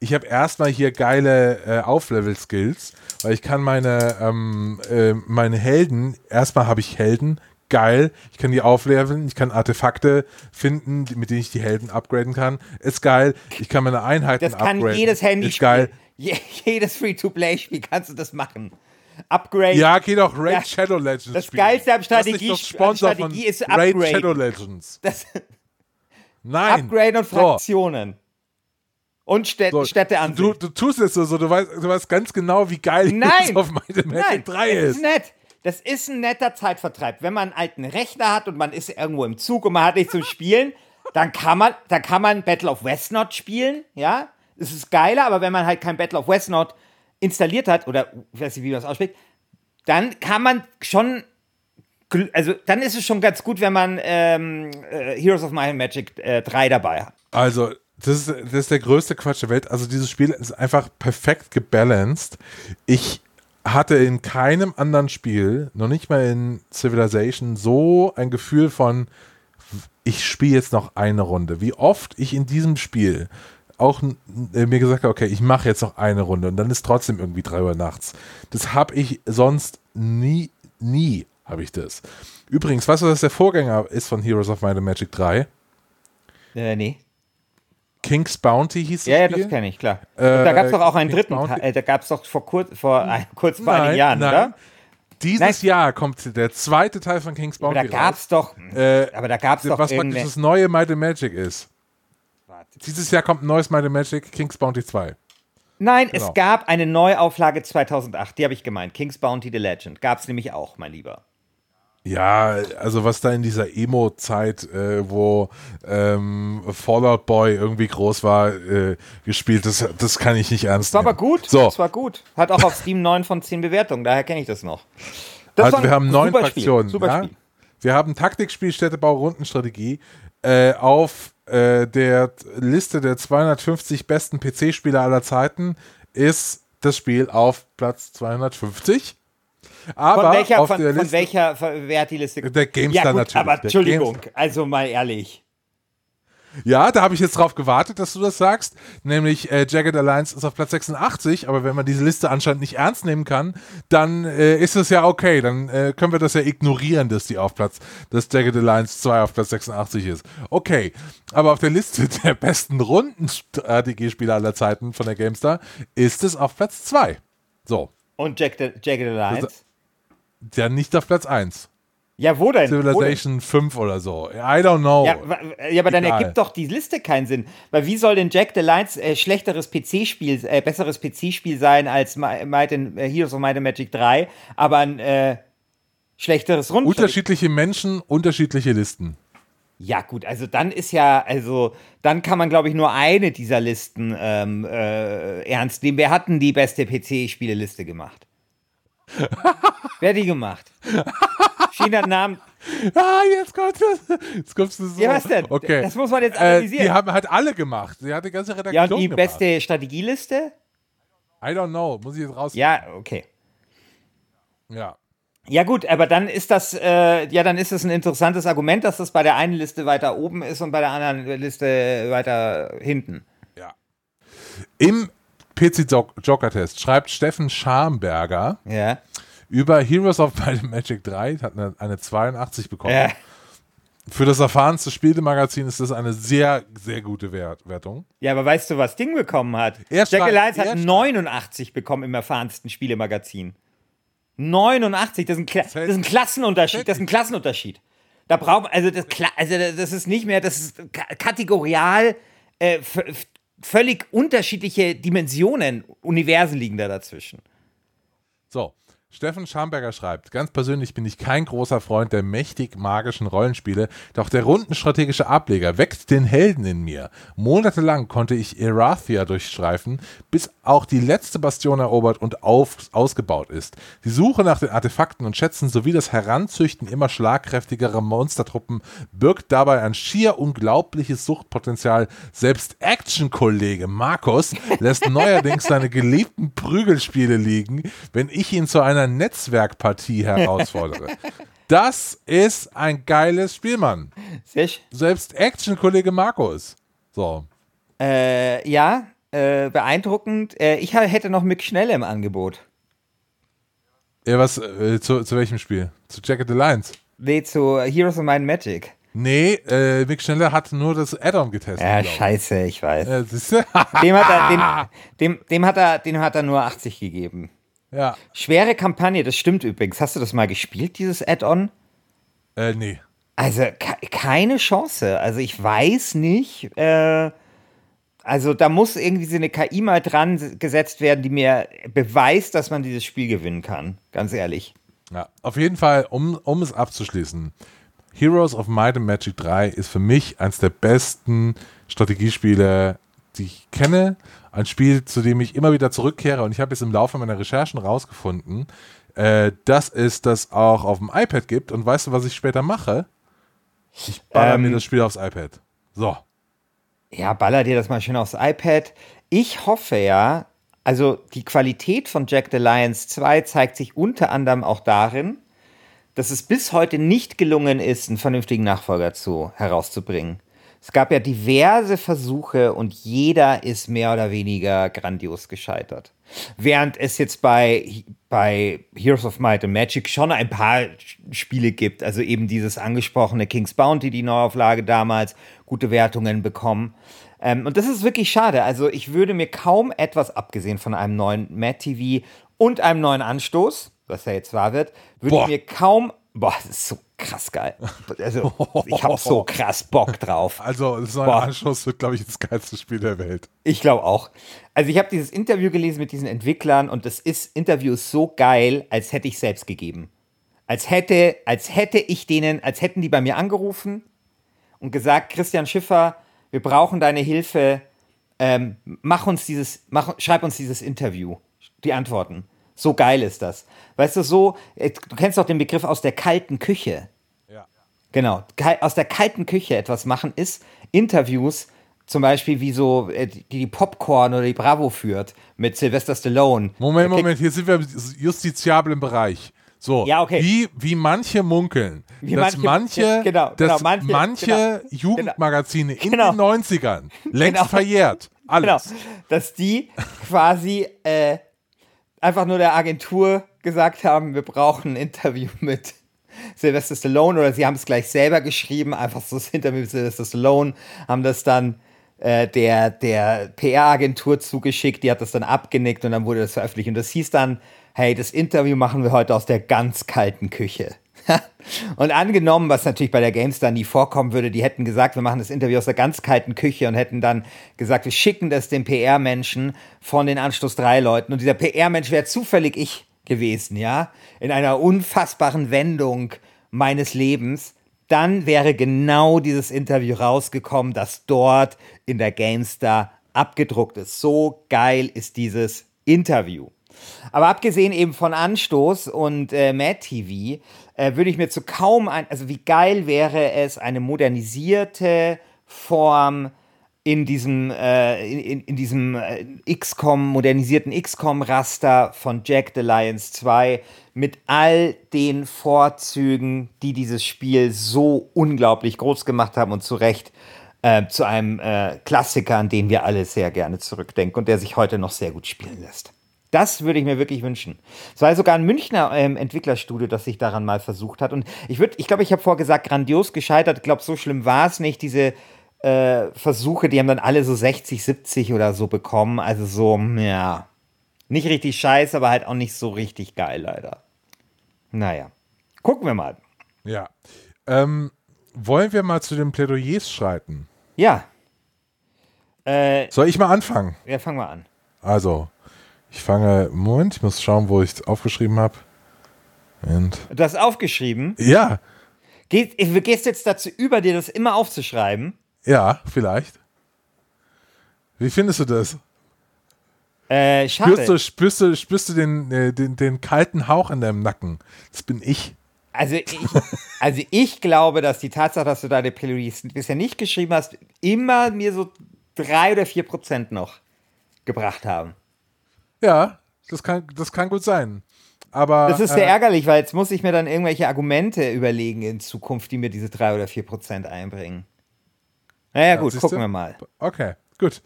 [SPEAKER 2] ich habe erstmal hier geile äh, Auflevel-Skills, weil ich kann meine, ähm, äh, meine Helden, erstmal habe ich Helden, geil, ich kann die aufleveln, ich kann Artefakte finden, mit denen ich die Helden upgraden kann, ist geil, ich kann meine Einheiten
[SPEAKER 3] Das kann
[SPEAKER 2] upgraden,
[SPEAKER 3] jedes Handy
[SPEAKER 2] ist geil.
[SPEAKER 3] Je, jedes Free-to-Play-Spiel kannst du das machen. Upgrade.
[SPEAKER 2] Ja, geh doch Raid
[SPEAKER 3] Ja,
[SPEAKER 2] Shadow Legends
[SPEAKER 3] das
[SPEAKER 2] spielen.
[SPEAKER 3] Geilste am
[SPEAKER 2] Das ist
[SPEAKER 3] Strategie-
[SPEAKER 2] Sponsor
[SPEAKER 3] Strategie
[SPEAKER 2] von
[SPEAKER 3] ist
[SPEAKER 2] Raid
[SPEAKER 3] Upgrade.
[SPEAKER 2] Shadow Legends.
[SPEAKER 3] Das
[SPEAKER 2] Nein.
[SPEAKER 3] Upgrade und
[SPEAKER 2] So.
[SPEAKER 3] Und Städte,
[SPEAKER 2] So,
[SPEAKER 3] Städte an
[SPEAKER 2] du, du tust es so, so du, weißt, du weißt ganz genau, wie geil
[SPEAKER 3] Nein.
[SPEAKER 2] And Magic
[SPEAKER 3] Nein,
[SPEAKER 2] 3
[SPEAKER 3] das
[SPEAKER 2] ist.
[SPEAKER 3] ist nett. Das ist ein netter Zeitvertreib. Wenn man einen alten Rechner hat und man ist irgendwo im Zug und man hat nichts zum Spielen, dann kann man, dann kann man Battle of Westnot spielen, ja. Das ist geiler, aber wenn man halt kein Battle of Westnot installiert hat, oder ich weiß nicht, wie man das ausspricht, dann kann man schon, also dann ist es schon ganz gut, wenn man ähm, äh, Heroes of Might and Magic äh, 3 dabei hat.
[SPEAKER 2] Also, das ist, das ist der größte Quatsch der Welt. Also, dieses Spiel ist einfach perfekt gebalanced. Ich hatte in keinem anderen Spiel, noch nicht mal in Civilization, so ein Gefühl von, ich spiele jetzt noch eine Runde. Wie oft ich in diesem Spiel auch äh, mir gesagt habe, okay, ich mache jetzt noch eine Runde und dann ist trotzdem irgendwie drei Uhr nachts. Das habe ich sonst nie, nie habe ich das. Übrigens, weißt du, was der Vorgänger ist von Heroes of Might and Magic 3?
[SPEAKER 3] Äh, nee.
[SPEAKER 2] King's Bounty hieß das
[SPEAKER 3] Ja, ja, das kenne ich, klar.
[SPEAKER 2] Äh,
[SPEAKER 3] Und da gab es doch auch einen
[SPEAKER 2] King's
[SPEAKER 3] dritten Teil. Äh, da gab es doch vor, kurz, vor, ein, kurz vor einigen Jahren,
[SPEAKER 2] nein.
[SPEAKER 3] oder?
[SPEAKER 2] Dieses
[SPEAKER 3] Nein.
[SPEAKER 2] Jahr kommt der zweite Teil von King's
[SPEAKER 3] Aber
[SPEAKER 2] Bounty
[SPEAKER 3] da gab es doch.
[SPEAKER 2] Äh,
[SPEAKER 3] aber da gab es doch
[SPEAKER 2] was praktisch das neue Might and Magic ist. Dieses Jahr kommt ein neues Might and Magic, King's Bounty 2.
[SPEAKER 3] Nein,
[SPEAKER 2] genau.
[SPEAKER 3] es gab eine Neuauflage 2008. Die habe ich gemeint. King's Bounty The Legend. Gab es nämlich auch, mein Lieber.
[SPEAKER 2] Ja, also was da in dieser Emo-Zeit, äh, wo ähm, Fallout Boy irgendwie groß war, äh, gespielt, das, das kann ich nicht ernst
[SPEAKER 3] War
[SPEAKER 2] nehmen.
[SPEAKER 3] aber gut.
[SPEAKER 2] So,
[SPEAKER 3] Das war gut. Hat auch auf Steam 9 von 10 Bewertungen. Daher kenne ich das noch. Das
[SPEAKER 2] also
[SPEAKER 3] war
[SPEAKER 2] wir haben neun Fraktionen.
[SPEAKER 3] Spiel.
[SPEAKER 2] Ja? Wir haben Taktikspiel, Städtebau, Rundenstrategie. Äh, auf äh, der Liste der 250 besten PC-Spieler aller Zeiten ist das Spiel auf Platz 250. Aber
[SPEAKER 3] Von welcher, von,
[SPEAKER 2] der
[SPEAKER 3] von
[SPEAKER 2] Liste,
[SPEAKER 3] welcher, wer hat die Liste
[SPEAKER 2] Der GameStar
[SPEAKER 3] ja, gut,
[SPEAKER 2] natürlich,
[SPEAKER 3] Aber Entschuldigung, also mal ehrlich.
[SPEAKER 2] Ja, da habe ich jetzt drauf gewartet, dass du das sagst. Nämlich äh, Jagged Alliance ist auf Platz 86, aber wenn man diese Liste anscheinend nicht ernst nehmen kann, dann äh, ist es ja okay. Dann äh, können wir das ja ignorieren, dass die auf Platz, dass Jagged Alliance 2 auf Platz 86 ist. Okay, aber auf der Liste der besten Rundenstrategiespiele aller Zeiten von der GameStar ist es auf Platz 2. So,
[SPEAKER 3] Und the, Jagged Alliance?
[SPEAKER 2] Ja nicht auf Platz 1.
[SPEAKER 3] Ja, wo denn? Wo denn?
[SPEAKER 2] Civilization 5 oder so. I don't know.
[SPEAKER 3] Ja, ja, aber dann
[SPEAKER 2] Egal.
[SPEAKER 3] ergibt doch die Liste keinen Sinn. Weil wie soll denn Jack the Lions äh, schlechteres PC-Spiel, äh, besseres PC-Spiel sein als Mi- Might and, äh, Heroes of Might and Magic 3, aber ein äh, schlechteres Rund.
[SPEAKER 2] Unterschiedliche Menschen, unterschiedliche Listen.
[SPEAKER 3] Ja, gut, also dann ist ja, also dann kann man, glaube ich, nur eine dieser Listen ähm, äh, ernst nehmen. Wer hat denn die beste PC-Spieleliste gemacht? Wer hat die gemacht? China Namen.
[SPEAKER 2] Ah, jetzt kommt das. Jetzt kommst du so.
[SPEAKER 3] Ja, was denn?
[SPEAKER 2] Okay.
[SPEAKER 3] Das muss man jetzt
[SPEAKER 2] Äh,
[SPEAKER 3] analysieren.
[SPEAKER 2] die haben halt alle gemacht. Sie hat die ganze
[SPEAKER 3] Ja,
[SPEAKER 2] Redaktion
[SPEAKER 3] und die
[SPEAKER 2] gemacht.
[SPEAKER 3] beste Strategieliste?
[SPEAKER 2] I don't know. Muss ich jetzt raus.
[SPEAKER 3] Ja, okay.
[SPEAKER 2] ja.
[SPEAKER 3] Ja gut, aber dann ist das, äh, ja, dann ist es ein interessantes Argument, dass das bei der einen Liste weiter oben ist und bei der anderen Liste weiter hinten.
[SPEAKER 2] ja. Im PC-Joker-Test schreibt Steffen Schamberger
[SPEAKER 3] Ja.
[SPEAKER 2] über Heroes of Might and Magic 3, hat eine, eine 82 bekommen.
[SPEAKER 3] Ja.
[SPEAKER 2] Für das erfahrenste Spielemagazin ist das eine sehr, sehr gute Wert Wertung.
[SPEAKER 3] Ja, aber weißt du, was Ding bekommen hat?
[SPEAKER 2] Er
[SPEAKER 3] Jack Alliance hat
[SPEAKER 2] schreibt-
[SPEAKER 3] 89 bekommen im erfahrensten Spielemagazin. 89, das ist ein, Kla das ist ein Klassenunterschied. Das ist ein Klassenunterschied. Da braucht also das, also das ist nicht mehr, das ist ka- kategorial äh, völlig unterschiedliche Dimensionen, Universen liegen da dazwischen.
[SPEAKER 2] So, Steffen Schamberger schreibt, ganz persönlich bin ich kein großer Freund der mächtig magischen Rollenspiele, doch der rundenstrategische Ableger weckt den Helden in mir. Monatelang konnte ich Erathia durchstreifen, bis auch die letzte Bastion erobert und auf, ausgebaut ist. Die Suche nach den Artefakten und Schätzen sowie das Heranzüchten immer schlagkräftigerer Monstertruppen birgt dabei ein schier unglaubliches Suchtpotenzial. Selbst Action-Kollege Markus lässt neuerdings seine geliebten Prügelspiele liegen, wenn ich ihn zu einer Netzwerkpartie herausfordere. Das ist ein geiles Spiel, Mann. Selbst Action-Kollege Markus. So.
[SPEAKER 3] Äh, ja, äh, beeindruckend. Äh, ich hätte noch Mick Schnelle im Angebot.
[SPEAKER 2] Ja, was, äh, zu, zu welchem Spiel? Zu Jacket Alliance?
[SPEAKER 3] Nee, zu Heroes of Might and Magic.
[SPEAKER 2] Nee, äh, Mick Schneller hat nur das Add-on getestet.
[SPEAKER 3] Ja,
[SPEAKER 2] glaub
[SPEAKER 3] scheiße, ich weiß.
[SPEAKER 2] Ja?
[SPEAKER 3] Dem hat, er, dem, dem, dem, hat er, dem hat er nur 80 gegeben.
[SPEAKER 2] Ja.
[SPEAKER 3] Schwere Kampagne, das stimmt übrigens. Hast du das mal gespielt, dieses Add-on?
[SPEAKER 2] Äh, nee.
[SPEAKER 3] Also ke keine Chance. Also ich weiß nicht. Äh, also da muss irgendwie so eine KI mal dran gesetzt werden, die mir beweist, dass man dieses Spiel gewinnen kann. Ganz ehrlich.
[SPEAKER 2] Ja, auf jeden Fall, um, um es abzuschließen, Heroes of Might and Magic 3 ist für mich eines der besten Strategiespiele, die ich kenne. Ein Spiel, zu dem ich immer wieder zurückkehre und ich habe jetzt im Laufe meiner Recherchen rausgefunden, äh, dass es das auch auf dem iPad gibt und weißt du, was ich später mache? Ich baller
[SPEAKER 3] Ähm.
[SPEAKER 2] mir das Spiel aufs iPad. So.
[SPEAKER 3] Ja, baller dir das mal schön aufs iPad. Ich hoffe ja, also die Qualität von Jack the Lions 2 zeigt sich unter anderem auch darin, dass es bis heute nicht gelungen ist, einen vernünftigen Nachfolger zu herauszubringen. Es gab ja diverse Versuche und jeder ist mehr oder weniger grandios gescheitert. Während es jetzt bei, bei Heroes of Might and Magic schon ein paar Spiele gibt, also eben dieses angesprochene King's Bounty, die Neuauflage damals, gute Wertungen bekommen. Ähm, und das ist wirklich schade. Also ich würde mir kaum etwas, abgesehen von einem neuen Matt TV und einem neuen Anstoß, was ja jetzt wahr wird, würde
[SPEAKER 2] Boah.
[SPEAKER 3] ich mir kaum, boah, das ist so krass geil. Also ich habe so krass Bock drauf.
[SPEAKER 2] Also, neue
[SPEAKER 3] Boah.
[SPEAKER 2] Anschluss wird, glaube ich, das geilste Spiel der Welt.
[SPEAKER 3] Ich glaube auch. Also ich habe dieses Interview gelesen mit diesen Entwicklern und das ist Interview ist so geil, als hätte ich selbst gegeben. Als hätte, als hätte ich denen, als hätten die bei mir angerufen und gesagt, Christian Schiffer, wir brauchen deine Hilfe. Ähm, mach uns dieses, mach, schreib uns dieses Interview. Die Antworten. So geil ist das. Weißt du, so, äh, du kennst doch den Begriff aus der kalten Küche.
[SPEAKER 2] Ja.
[SPEAKER 3] Genau. Aus der kalten Küche etwas machen ist Interviews zum Beispiel wie so äh, die, Popcorn oder die Bravo führt mit Sylvester Stallone.
[SPEAKER 2] Moment, Moment, hier sind wir justiziablen Bereich. So,
[SPEAKER 3] Ja, okay.
[SPEAKER 2] wie, wie manche munkeln,
[SPEAKER 3] Wie
[SPEAKER 2] dass
[SPEAKER 3] manche-
[SPEAKER 2] manche,
[SPEAKER 3] genau,
[SPEAKER 2] dass
[SPEAKER 3] genau, manche-
[SPEAKER 2] manche Jugendmagazine
[SPEAKER 3] Genau.
[SPEAKER 2] in den 90ern längst
[SPEAKER 3] Genau.
[SPEAKER 2] verjährt. Alles.
[SPEAKER 3] Genau, dass die quasi äh, einfach nur der Agentur gesagt haben, wir brauchen ein Interview mit Sylvester Stallone oder sie haben es gleich selber geschrieben, einfach so das Interview mit Sylvester Stallone, haben das dann äh, der, der PR-Agentur zugeschickt, die hat das dann abgenickt und dann wurde das veröffentlicht. Und das hieß dann, hey, das Interview machen wir heute aus der ganz kalten Küche. und angenommen, was natürlich bei der GameStar nie vorkommen würde, die hätten gesagt, wir machen das Interview aus der ganz kalten Küche und hätten dann gesagt, wir schicken das dem PR-Menschen von den Anstoß 3 Leuten. Und dieser PR-Mensch wäre zufällig ich gewesen, ja, in einer unfassbaren Wendung meines Lebens, dann wäre genau dieses Interview rausgekommen, das dort in der GameStar abgedruckt ist. So geil ist dieses Interview. Aber abgesehen eben von Anstoß und äh, Mad TV, äh, würde ich mir zu kaum ein, also wie geil wäre es, eine modernisierte Form in diesem, äh, in, in, diesem äh, XCOM, modernisierten XCOM-Raster von Jack the Lions 2 mit all den Vorzügen, die dieses Spiel so unglaublich groß gemacht haben und zu Recht äh, zu einem äh, Klassiker, an den wir alle sehr gerne zurückdenken und der sich heute noch sehr gut spielen lässt. Das würde ich mir wirklich wünschen. Es war sogar ein Münchner ähm, Entwicklerstudio, das sich daran mal versucht hat. Und ich würde, ich glaube, ich habe vorher gesagt, grandios gescheitert. Ich glaube, so schlimm war es nicht. Diese äh, Versuche, die haben dann alle so 60, 70 oder so bekommen. Also so, ja, nicht richtig scheiße, aber halt auch nicht so richtig geil, leider. Naja, gucken wir mal.
[SPEAKER 2] Ja. Ähm, wollen wir mal zu den Plädoyers schreiten?
[SPEAKER 3] Ja. Äh,
[SPEAKER 2] Soll ich mal anfangen?
[SPEAKER 3] ja, fangen wir an.
[SPEAKER 2] Also, ich fange, Moment, ich muss schauen, wo ich es aufgeschrieben habe.
[SPEAKER 3] Du hast aufgeschrieben.
[SPEAKER 2] ja,
[SPEAKER 3] Geh, du gehst jetzt dazu über, dir das immer aufzuschreiben.
[SPEAKER 2] Ja, vielleicht. Wie findest du das?
[SPEAKER 3] Äh, schade.
[SPEAKER 2] Spürst du, spürst du, spürst du den, äh, den, den kalten Hauch in deinem Nacken? Das bin ich.
[SPEAKER 3] Also ich, also ich glaube, dass die Tatsache, dass du deine Plädoyers bisher nicht geschrieben hast, immer mir so drei oder vier Prozent noch gebracht haben.
[SPEAKER 2] Ja, das kann, das kann gut sein. Aber
[SPEAKER 3] Das ist sehr
[SPEAKER 2] äh,
[SPEAKER 3] ärgerlich, weil jetzt muss ich mir dann irgendwelche Argumente überlegen in Zukunft, die mir diese drei oder vier Prozent einbringen. Naja, gut,
[SPEAKER 2] siehst
[SPEAKER 3] gucken wir mal.
[SPEAKER 2] Okay, gut.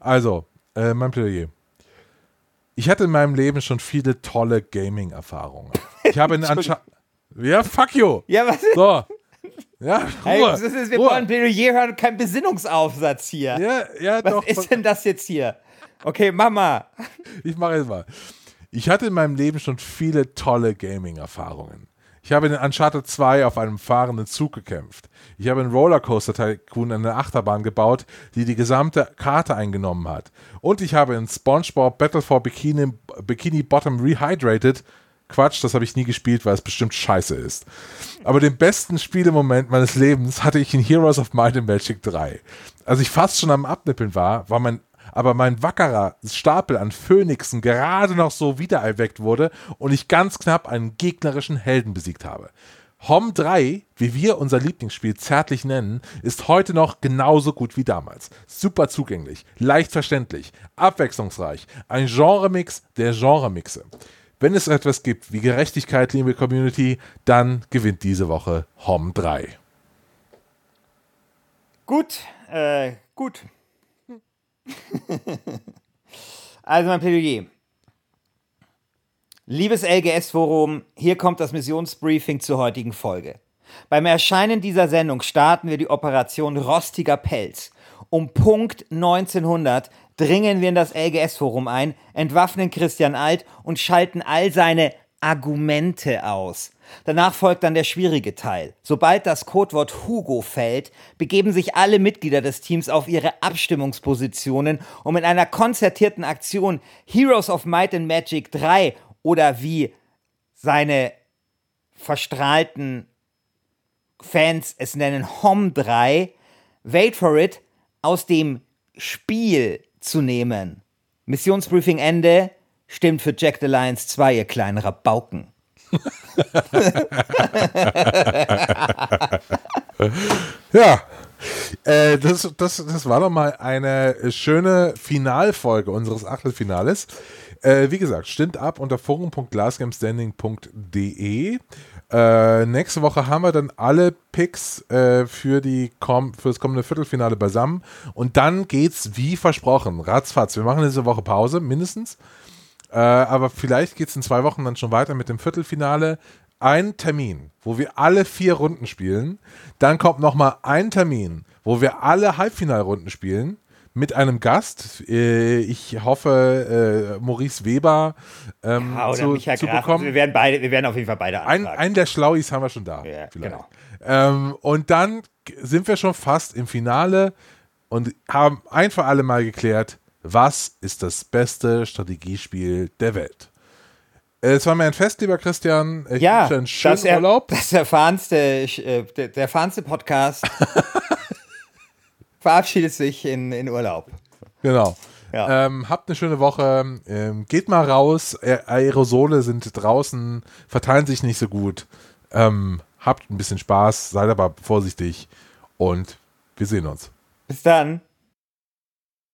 [SPEAKER 2] Also, äh, mein Plädoyer. Ich hatte in meinem Leben schon viele tolle Gaming-Erfahrungen. Ich habe in Anscha Ja, fuck you.
[SPEAKER 3] Ja, was
[SPEAKER 2] So. Ja,
[SPEAKER 3] Hey,
[SPEAKER 2] Ruhe,
[SPEAKER 3] das ist, wir
[SPEAKER 2] Ruhe.
[SPEAKER 3] wollen Plädoyer hören und keinen Besinnungsaufsatz hier.
[SPEAKER 2] Ja, ja,
[SPEAKER 3] was
[SPEAKER 2] doch.
[SPEAKER 3] ist denn das jetzt hier? Okay, Mama.
[SPEAKER 2] Ich mache jetzt mal. Ich hatte in meinem Leben schon viele tolle Gaming-Erfahrungen. Ich habe in Uncharted 2 auf einem fahrenden Zug gekämpft. Ich habe in Rollercoaster Tycoon eine Achterbahn gebaut, die die gesamte Karte eingenommen hat. Und ich habe in SpongeBob Battle for Bikini, Bikini Bottom Rehydrated Quatsch, das habe ich nie gespielt, weil es bestimmt scheiße ist. Aber den besten Spielemoment meines Lebens hatte ich in Heroes of Might and Magic 3. Als ich fast schon am Abnippeln war, war mein aber mein wackerer Stapel an Phönixen gerade noch so wiedererweckt wurde und ich ganz knapp einen gegnerischen Helden besiegt habe. HOM 3, wie wir unser Lieblingsspiel zärtlich nennen, ist heute noch genauso gut wie damals. Super zugänglich, leicht verständlich, abwechslungsreich, ein Genremix der Genremixe. Wenn es etwas gibt wie Gerechtigkeit, liebe Community, dann gewinnt diese Woche HOM 3.
[SPEAKER 3] Gut, äh, gut. Also mein Plädoyer. Liebes LGS-Forum, hier kommt das Missionsbriefing zur heutigen Folge. Beim Erscheinen dieser Sendung starten wir die Operation Rostiger Pelz. Um Punkt 1900 dringen wir in das LGS-Forum ein, entwaffnen Christian Alt und schalten all seine Argumente aus. Danach folgt dann der schwierige Teil. Sobald das Codewort Hugo fällt, begeben sich alle Mitglieder des Teams auf ihre Abstimmungspositionen, um in einer konzertierten Aktion Heroes of Might and Magic 3 oder wie seine verstrahlten Fans es nennen Hom 3, wait for it, aus dem Spiel zu nehmen. Missionsbriefing Ende. Stimmt für Jack the Lions 2, ihr kleinen Rabauken.
[SPEAKER 2] Ja, Äh, das, das, das war doch mal eine schöne Finalfolge unseres Achtelfinales. Äh, wie gesagt, stimmt ab unter forum.glassgamestanding.de. Äh, nächste Woche haben wir dann alle Picks äh, für, die kom für das kommende Viertelfinale beisammen. Und dann geht's wie versprochen, ratzfatz. Wir machen diese Woche Pause, mindestens. Äh, aber vielleicht geht es in zwei Wochen dann schon weiter mit dem Viertelfinale. Ein Termin, wo wir alle vier Runden spielen. Dann kommt nochmal ein Termin, wo wir alle Halbfinalrunden spielen mit einem Gast. Äh, ich hoffe, äh, Maurice Weber ähm,
[SPEAKER 3] Ja, oder
[SPEAKER 2] zu,
[SPEAKER 3] Michael
[SPEAKER 2] zu
[SPEAKER 3] Graf.
[SPEAKER 2] bekommen.
[SPEAKER 3] Wir werden beide, wir werden auf jeden Fall beide
[SPEAKER 2] Ein,
[SPEAKER 3] anfragen.
[SPEAKER 2] einen der Schlauis haben wir schon da.
[SPEAKER 3] Ja, genau.
[SPEAKER 2] Ähm, und dann sind wir schon fast im Finale und haben ein für alle Mal geklärt, was ist das beste Strategiespiel der Welt. Es war mir ein Fest, lieber Christian. Ich
[SPEAKER 3] ja,
[SPEAKER 2] wünsche einen schönen
[SPEAKER 3] das, er,
[SPEAKER 2] Urlaub.
[SPEAKER 3] das ist der erfahrenste, äh, der, der Podcast. verabschiedet sich in, in Urlaub.
[SPEAKER 2] Genau.
[SPEAKER 3] Ja.
[SPEAKER 2] Ähm, habt eine schöne Woche. Ähm, geht mal raus. Ä- Aerosole sind draußen, verteilen sich nicht so gut. Ähm, habt ein bisschen Spaß, seid aber vorsichtig und wir sehen uns.
[SPEAKER 3] Bis dann.